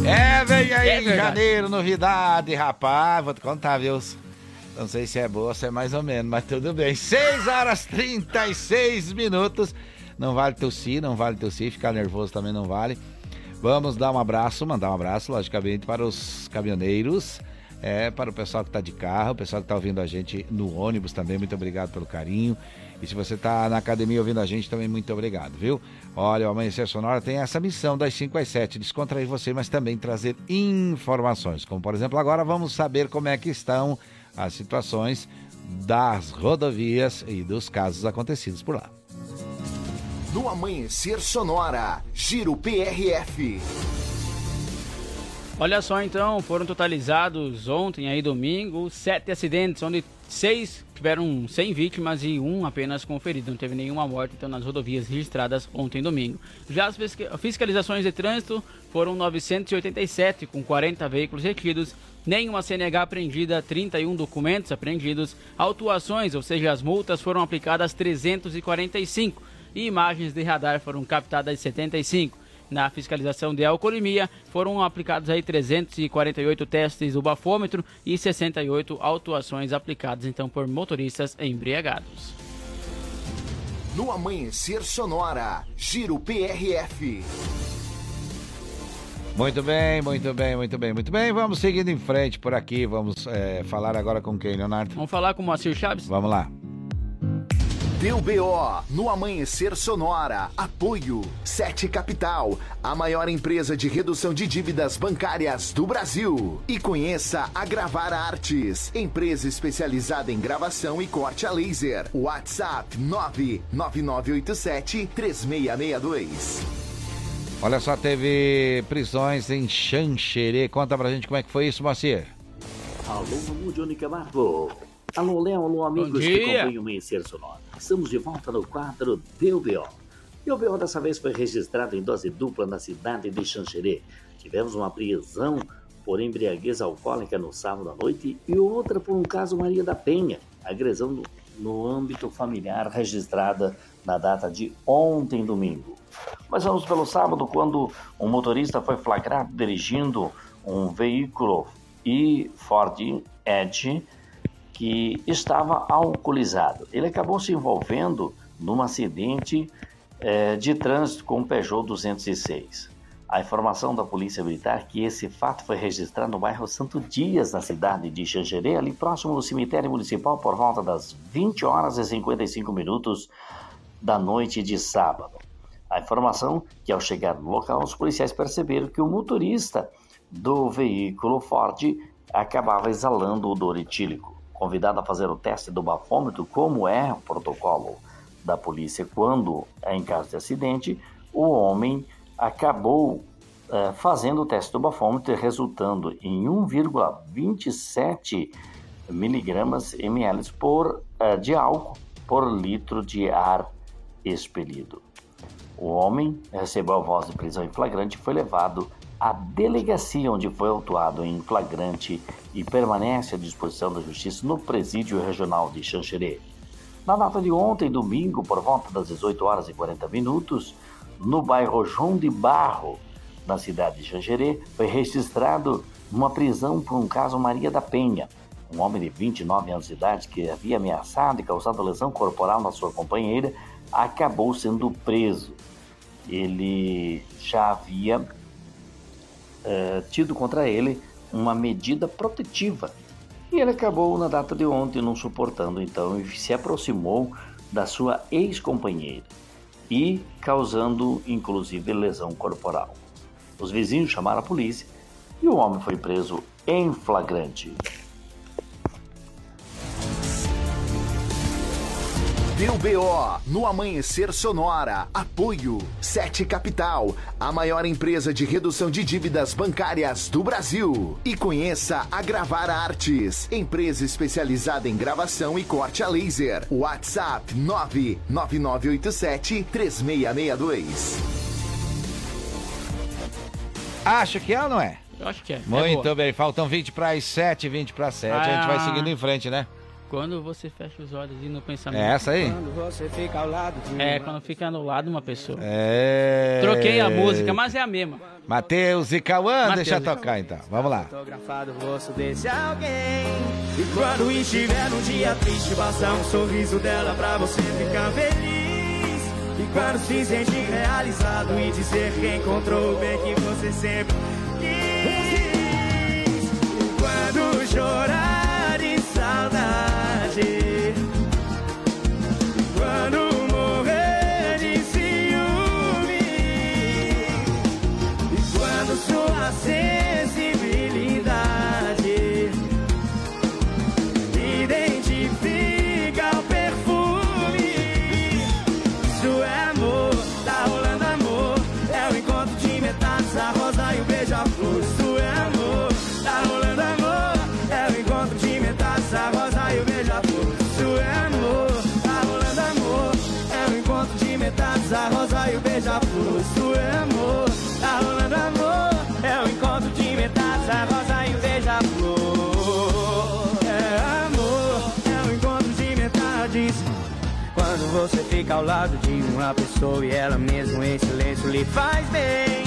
É, vem aí É em janeiro, novidade, rapaz. Vou te contar, viu? Não sei se é boa se é mais ou menos, mas tudo bem. 6 horas 36 minutos. Não vale tossir, não vale tossir, ficar nervoso também não vale. Vamos dar um abraço, mandar um abraço, logicamente, para os caminhoneiros É, para o pessoal que está de carro, o pessoal que está ouvindo a gente no ônibus também, muito obrigado pelo carinho. E se você está na academia ouvindo a gente, também muito obrigado, viu? Olha, o Amanhecer Sonora tem essa missão das 5 às 7, descontrair você, mas também trazer informações. Como, por exemplo, agora vamos saber como é que estão as situações das rodovias e dos casos acontecidos por lá. No Amanhecer Sonora, Giro PRF. Olha só então, foram totalizados ontem, aí domingo, sete acidentes, onde seis tiveram 100 vítimas e um apenas com ferido. Não teve nenhuma morte então nas rodovias registradas ontem domingo. Já as fiscalizações de trânsito foram 987 com 40 veículos retidos, nenhuma CNH apreendida, 31 documentos apreendidos, autuações, ou seja, as multas foram aplicadas 345 e imagens de radar foram captadas 75. Na fiscalização de alcoolemia, foram aplicados aí 348 testes do bafômetro e 68 autuações aplicadas então por motoristas embriagados. No Amanhecer Sonora, Giro PRF. Muito bem, muito bem, muito bem, muito bem. Vamos seguindo em frente por aqui. Vamos é, falar agora com quem, Leonardo? Vamos falar com o Moacir Chaves? Vamos lá. Deu BO no Amanhecer Sonora. Apoio Sete Capital, a maior empresa de redução de dívidas bancárias do Brasil. E conheça a Gravar Artes, empresa especializada em gravação e corte a laser. WhatsApp 99987 3662. Olha só, teve prisões em Xanxerê. Conta pra gente como é que foi isso, Moacir. Alô, alô, Johnny Camargo. Alô, Léo, alô, amigos que acompanham o Amanhecer Sonora. Estamos de volta no quadro Deu B.O. E o B.O. dessa vez foi registrado em dose dupla na cidade de Xanxerê. Tivemos uma prisão por embriaguez alcoólica no sábado à noite e outra por um caso Maria da Penha, agressão no, no âmbito familiar registrada na data de ontem, domingo. Mas vamos pelo sábado, quando um motorista foi flagrado dirigindo um veículo e Ford Edge que estava alcoolizado. Ele acabou se envolvendo num acidente eh, de trânsito com o Peugeot 206. A informação da Polícia Militar é que esse fato foi registrado no bairro Santo Dias, na cidade de Xanxerê, ali próximo do cemitério municipal, por volta das 20 horas e 55 minutos da noite de sábado. A informação que ao chegar no local, os policiais perceberam que o motorista do veículo Ford acabava exalando odor etílico convidado a fazer o teste do bafômetro, como é o protocolo da polícia quando é em caso de acidente, o homem acabou é, fazendo o teste do bafômetro, resultando em 1,27 miligramas ml por, é, de álcool por litro de ar expelido. O homem recebeu a voz de prisão em flagrante e foi levado à delegacia onde foi autuado em flagrante e permanece à disposição da Justiça no Presídio Regional de Xanxerê. Na data de ontem, domingo, por volta das 18 horas e 40 minutos, no bairro João de Barro, na cidade de Xanxerê, foi registrado uma prisão por um caso Maria da Penha, um homem de 29 anos de idade que havia ameaçado e causado lesão corporal na sua companheira, acabou sendo preso. Ele já havia eh, tido contra ele uma medida protetiva. E ele acabou na data de ontem não suportando, então, e se aproximou da sua ex-companheira e causando inclusive lesão corporal. Os vizinhos chamaram a polícia e o homem foi preso em flagrante. Deu BO no Amanhecer Sonora. Apoio Sete Capital, a maior empresa de redução de dívidas bancárias do Brasil. E conheça a Gravar Artes, empresa especializada em gravação e corte a laser. WhatsApp 99987 3662. Acho que é ou não é? Eu acho que é. Muito é bem, faltam 20 para as 7, 20 para as 7. A gente vai Ah. seguindo em frente, né? Quando você fecha os olhos e no pensamento. É essa aí? Quando você fica ao lado de É, quando fica no lado de uma pessoa. É. Troquei a música, mas é a mesma. Matheus e Cauã, deixa tocar então. Vamos lá. Fotografado o rosto desse alguém. E quando estiver num dia triste, basta um sorriso dela pra você ficar feliz. E quando se sentir realizado e dizer que encontrou o bem que você sempre quis. E quando chorar saudade. Você fica ao lado de uma pessoa e ela mesmo em silêncio lhe faz bem.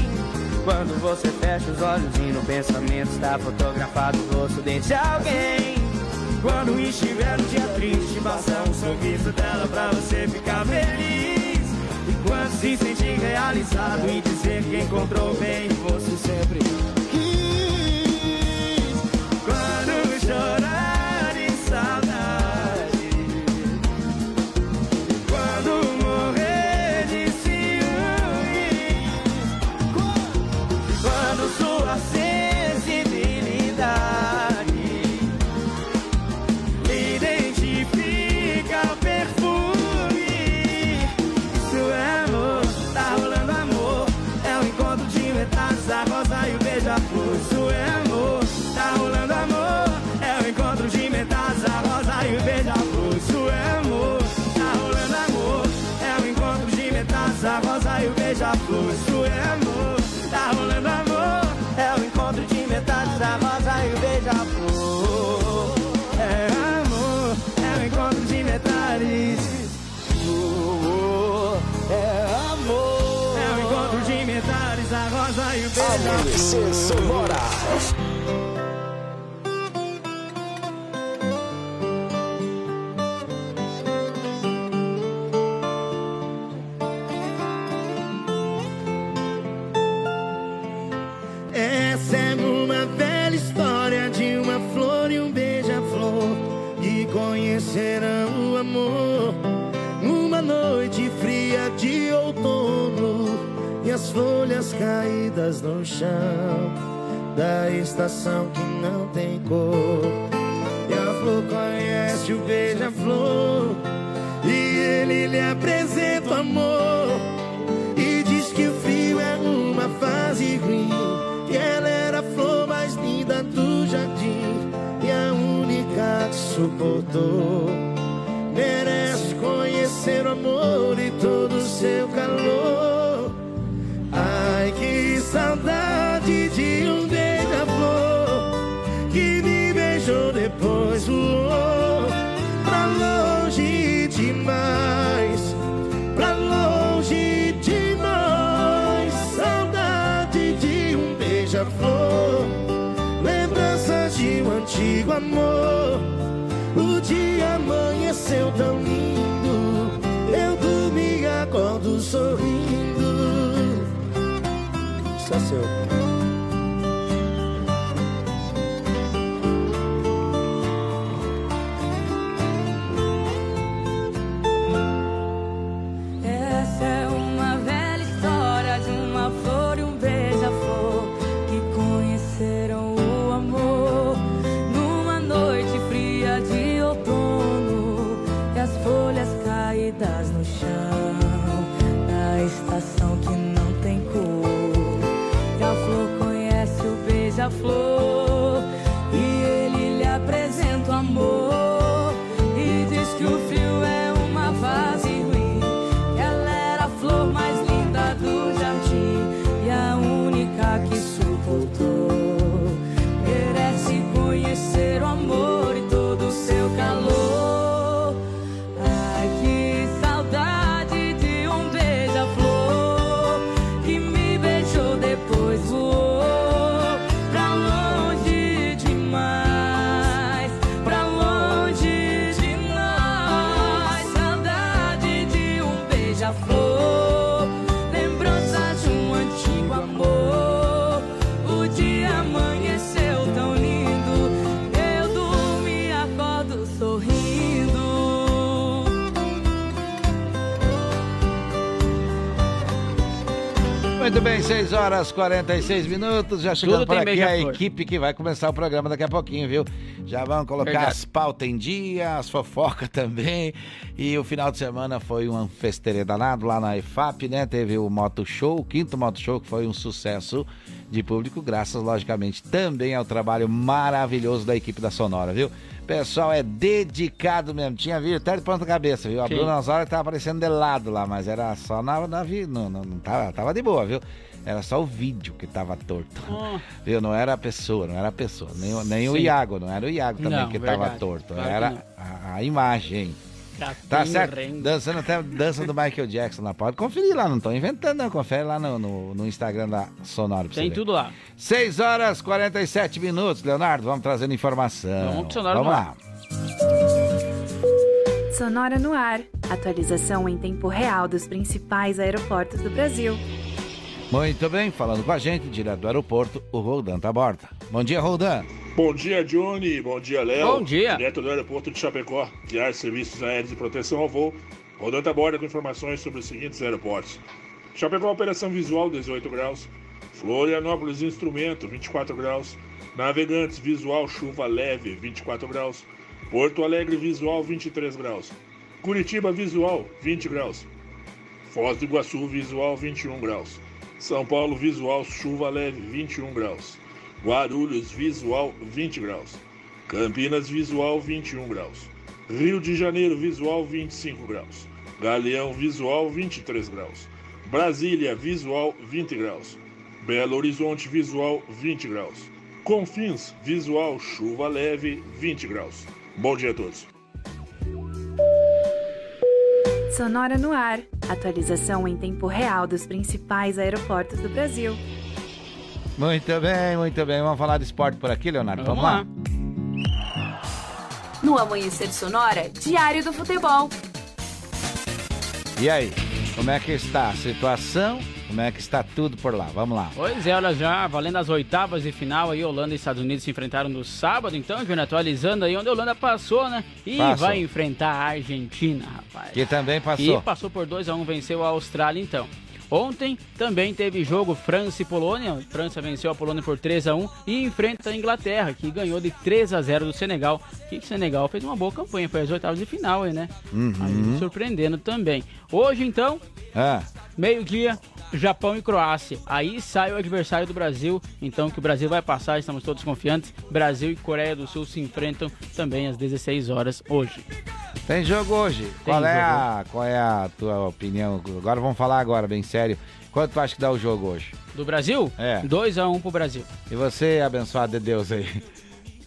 Quando você fecha os olhos e no pensamento está fotografado o rosto de alguém. Quando estiver no dia triste, basta um sorriso dela pra você ficar feliz. E quando se sentir realizado e dizer que encontrou bem, você sempre quis. Quando chorar Sonora. Essa é uma velha história de uma flor e um beija-flor que conhecerão folhas caídas no chão da estação que não tem cor. E a flor conhece o beija-flor e ele lhe apresenta o amor. E diz que o frio é uma fase ruim Que ela era a flor mais linda do jardim E a única que suportou Merece conhecer o amor e todo o seu calor amor. O dia amanheceu tão lindo. Eu dormi acordo sorrindo. Só seu 6 horas 46 minutos. Já chegando Tudo por aqui a equipe que vai começar o programa daqui a pouquinho, viu? Já vão colocar Verdade. as pautas em dia, as fofocas [LAUGHS] também. E o final de semana foi um festeirê danado lá na EFAP, né? Teve o Moto Show, o quinto Moto Show, que foi um sucesso de público, graças, logicamente, também ao trabalho maravilhoso da equipe da Sonora, viu? Pessoal é dedicado mesmo. Tinha vídeo até de ponta cabeça, viu? A Sim. Bruna Osório tava aparecendo de lado lá, mas era só na, na vi- não, não, não tava, tava de boa, viu? Era só o vídeo que tava torto. Oh. [LAUGHS] Viu? Não era a pessoa, não era a pessoa. Nem, o- nem o. Iago, não era o Iago também Não, que verdade. tava torto. Claro era a, a imagem. Tá Capim certo? Dançando até dança do Michael Jackson lá. Pode conferir lá, não tô inventando, não. Confere lá no, no, no Instagram da Sonora. Tem tudo lá. 6 horas 47 minutos, Leonardo. Vamos trazendo informação. Vamos Sonora Vamos no lá. Sonora no ar. Atualização em tempo real dos principais aeroportos do Brasil. Muito bem, falando com a gente, direto do aeroporto, o Roldan Taborda. Bom dia, Roldan. Bom dia, Johnny. Bom dia, Léo. Bom dia. Direto do aeroporto de Chapecó, guiar serviços aéreos de proteção ao voo. Rodando a borda com informações sobre os seguintes aeroportos. Chapecó, operação visual, 18 graus. Florianópolis, instrumento, 24 graus. Navegantes, visual, chuva leve, 24 graus. Porto Alegre, visual, 23 graus. Curitiba, visual, 20 graus. Foz do Iguaçu, visual 21 graus. São Paulo, visual, chuva leve, 21 graus. Guarulhos, visual, 20 graus. Campinas, visual, 21 graus. Rio de Janeiro, visual, 25 graus. Galeão, visual, 23 graus. Brasília, visual, 20 graus. Belo Horizonte, visual, 20 graus. Confins, visual, chuva leve, 20 graus. Bom dia a todos. Sonora no ar. Atualização em tempo real dos principais aeroportos do Brasil. Muito bem, muito bem. Vamos falar de esporte por aqui, Leonardo? Vamos, lá. No Amanhecer Sonora, Diário do Futebol. E aí, como é que está a situação? Como é que está tudo por lá? Vamos lá. Pois é, olha já, valendo as oitavas de final aí, Holanda e Estados Unidos se enfrentaram no sábado, então, Júnior, atualizando aí onde a Holanda passou, né? E Passou. vai enfrentar a Argentina, rapaz. Que também passou. E passou por 2 a 1 venceu a Austrália, então. Ontem também teve jogo França e Polônia. França venceu a Polônia por 3 a 1 e enfrenta a Inglaterra, que ganhou de 3 a 0 do Senegal. Que o Senegal fez uma boa campanha, foi às oitavas de final aí, né? Uhum. Aí, surpreendendo também. Hoje, então, Ah, Meio-dia, Japão e Croácia. Aí sai o adversário do Brasil, então que o Brasil vai passar, estamos todos confiantes. Brasil e Coreia do Sul se enfrentam também às 16 horas hoje. tem jogo hoje. qual, é a, qual é a tua opinião? Agora vamos falar agora, bem sério. Quanto tu acha que dá o jogo hoje? Do Brasil? É. 2 a 1 pro Brasil. E você, abençoado de Deus aí? [LAUGHS]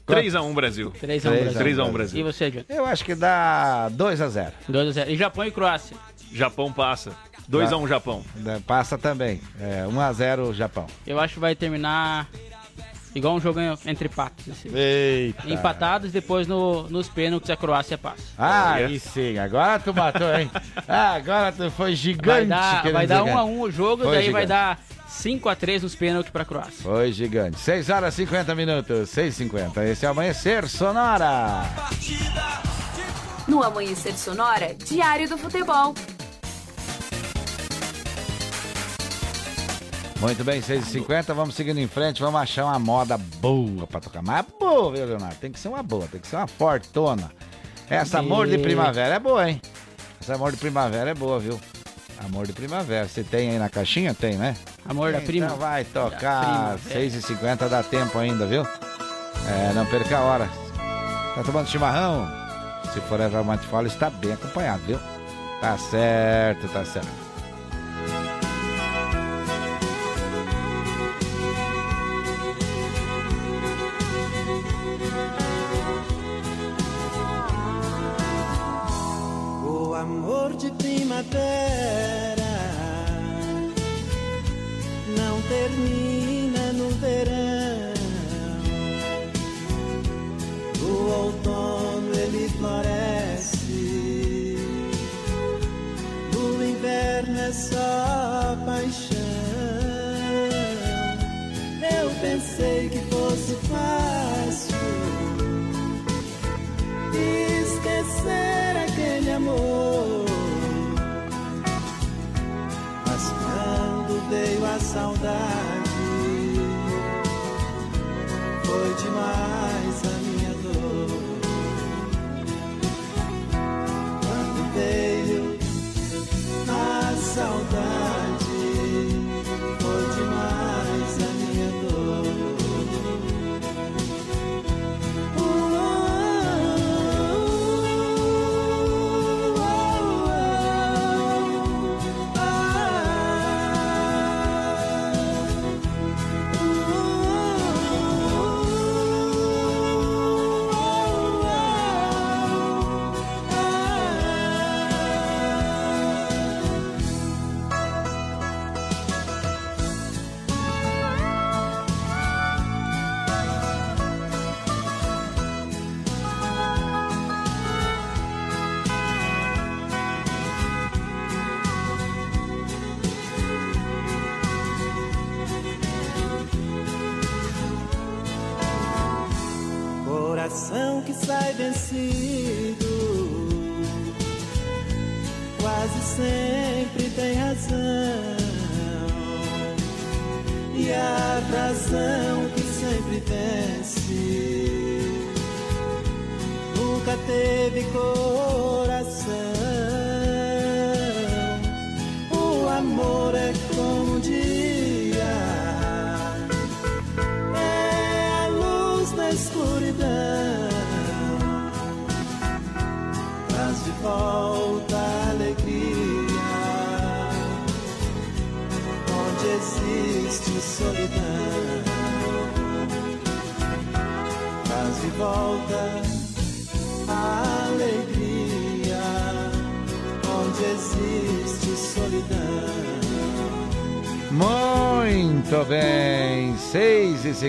3x1 Brasil. 3 a 1 Brasil. 3x1 Brasil. E você, John? Eu acho que dá 2 a 0 2 a 0 E Japão e Croácia? Japão passa. 2x1 Japão. Passa também. É, 1 a 0 Japão. Eu acho que vai terminar igual um jogo entre patos. assim. Eita. Empatados, depois no, nos pênaltis a Croácia passa. Ah, aí sim. Agora tu matou, hein? [LAUGHS] Ah, agora tu foi gigante. Vai dar, querendo vai dar dizer. 1 a 1 o jogo, Foi daí vai gigante. dar 5 a 3 nos pênaltis pra Croácia. Foi gigante. 6 horas e 50 minutos. 6 e 50 Esse é o Amanhecer Sonora. No Amanhecer Sonora, Diário do Futebol. Muito bem, 6 e 50 Vamos seguindo em frente. Vamos achar uma moda boa pra tocar. Mas boa, viu, Leonardo? Tem que ser uma boa. Tem que ser uma fortona. Essa amor de primavera é boa, hein? Essa amor de primavera é boa, viu? Amor de primavera. Você tem aí na caixinha? Tem, né? Amor da então prima. vai tocar. primavera. 6 e 50 dá tempo ainda, viu? É, não perca a hora. Tá tomando chimarrão? Se for Eva Mantifola, está bem acompanhado, viu? Tá certo, tá certo.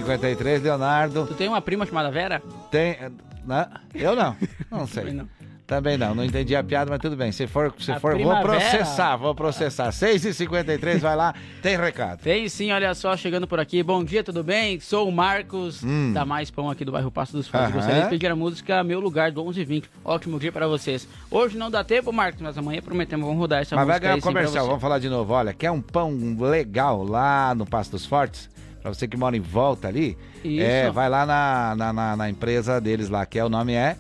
6h53, Leonardo. Tu tem uma prima chamada Vera? Tem. Né? Eu não, [LAUGHS] não sei. Também não. Também não, não entendi a piada, mas tudo bem. Se for, se A for vou processar, vou processar. 6h53, vai lá, tem recado. Tem sim, olha só, chegando por aqui. Bom dia, tudo bem? Sou o Marcos, Hum. da Mais Pão aqui do bairro Passo dos Fundos. Gostaria de pedir a música Meu Lugar do 1120. Ótimo dia pra vocês. Hoje não dá tempo, Marcos, mas amanhã prometemos, vamos rodar essa Mas vai música ganhar aí um sim pra comercial, vamos falar de novo. Olha, quer um pão legal lá no Passo dos Fortes? Pra você que mora em volta ali, Isso. é, vai lá na, na, na- na empresa deles lá, que é o nome é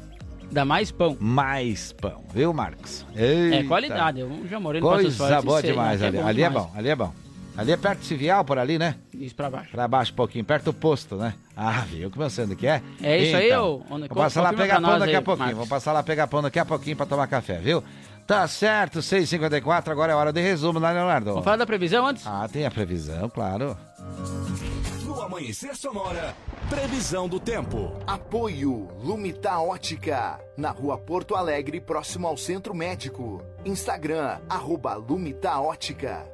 Da Mais Pão. Mais Pão, viu, Marcos? É Eita. qualidade, eu já morei no Coisa boa demais né, ali. que ali é demais. bom, ali é bom. Ali é perto de Civial, por ali, né? Isso pra baixo. Pra baixo um pouquinho, perto do posto, né? Ah, viu como eu sei onde que é? É isso aí, Então, ô, onde- Vou passar lá pegar pão daqui a aí, pouquinho. Marcos. Vou passar lá pegar pão daqui a pouquinho pra tomar café, viu? Tá certo, 6h54, agora é hora de resumo, né, Leonardo? Vamos falar da previsão antes? Ah, tem a previsão, claro. No Amanhecer Sonora, previsão do tempo. Apoio Lumita Ótica, na rua Porto Alegre, próximo ao Centro Médico. Instagram, arroba Lumita Ótica.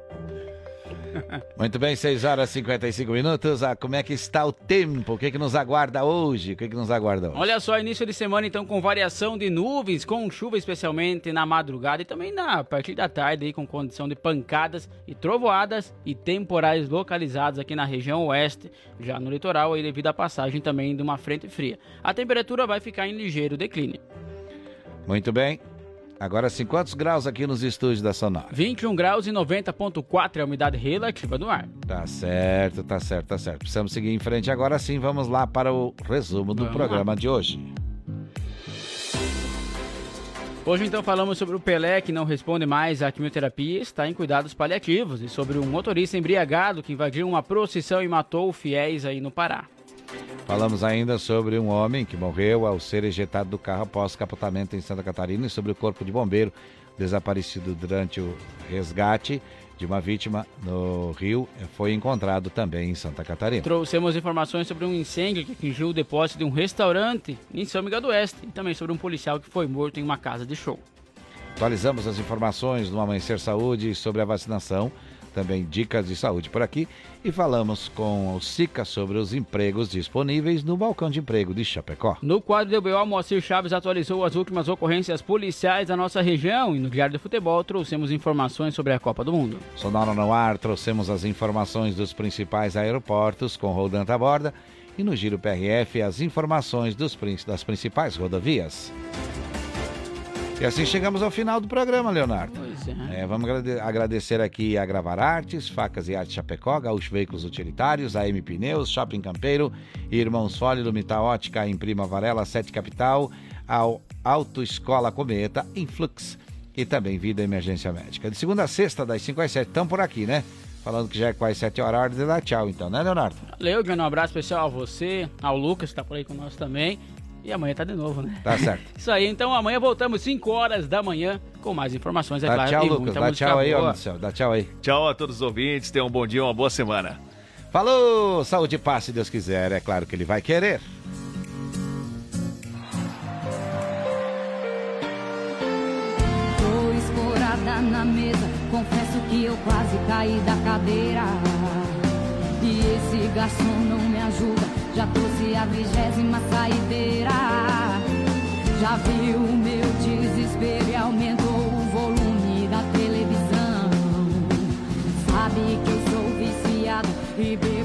[LAUGHS] Muito bem, 6 horas e 55 minutos. Ah, como é que está o tempo? O que, que nos aguarda hoje? O que, que nos aguarda hoje? Olha só, início de semana então com variação de nuvens, com chuva especialmente na madrugada e também na partir da tarde aí com condição de pancadas e trovoadas e temporais localizados aqui na região oeste, já no litoral aí devido à passagem também de uma frente fria. A temperatura vai ficar em ligeiro declínio. Muito bem. Agora sim, quantos graus aqui nos estúdios da Sonora? 21 graus e 90.4 é a umidade relativa do ar. Tá certo, tá certo, tá certo. Precisamos seguir em frente agora sim. Vamos lá para o resumo do Vamos programa lá. de hoje. Hoje então falamos sobre o Pelé que não responde mais à quimioterapia e está em cuidados paliativos e sobre um motorista embriagado que invadiu uma procissão e matou fiéis aí no Pará. Falamos ainda sobre um homem que morreu ao ser ejetado do carro após capotamento em Santa Catarina e sobre o corpo de bombeiro desaparecido durante o resgate de uma vítima no Rio foi encontrado também em Santa Catarina. Trouxemos informações sobre um incêndio que atingiu o depósito de um restaurante em São Miguel do Oeste e também sobre um policial que foi morto em uma casa de show. Atualizamos as informações no Amanhecer Saúde sobre a vacinação, também dicas de saúde por aqui e falamos com o SICA sobre os empregos disponíveis no balcão de emprego de Chapecó. No quadro do BO, Moacir Chaves atualizou as últimas ocorrências policiais da nossa região e no Diário do Futebol trouxemos informações sobre a Copa do Mundo. Sonora no ar, trouxemos as informações dos principais aeroportos com Rodan Taborda e no Giro PRF as informações dos, das principais rodovias. E assim chegamos ao final do programa, Leonardo. Pois é. É, vamos agrade- agradecer aqui a Gravar Artes, Facas e Arte Chapecó, Gaúcho Veículos Utilitários, a M Pneus, Shopping Campeiro, Irmãos Fole, Lumita Ótica, em Prima Varela, Sete Capital, ao Autoescola Cometa, Influx e também Vida Emergência Médica. De segunda a sexta, das 5 às 7, estão por aqui, né? Falando que já é quase 7 horas, hora de dar tchau então, né, Leonardo? Valeu, Guilherme, um abraço especial a você, ao Lucas, que tá por aí com nós também. E amanhã tá de novo, né? Tá certo. [LAUGHS] Isso aí, então amanhã voltamos 5 horas da manhã com mais informações, é Dá claro. tchau, Lucas. Dá tchau aí, boa. ó, do céu. Dá tchau aí. Tchau a todos os ouvintes, tenham um bom dia, uma boa semana. Falou! Saúde e paz, se Deus quiser. É claro que ele vai querer. Tô escorada na mesa, confesso que eu quase caí da cadeira. E esse garçom não me ajuda, já trouxe a vigésima saideira. Já viu o meu desespero e aumentou o volume da televisão. Sabe que eu sou viciado e bebo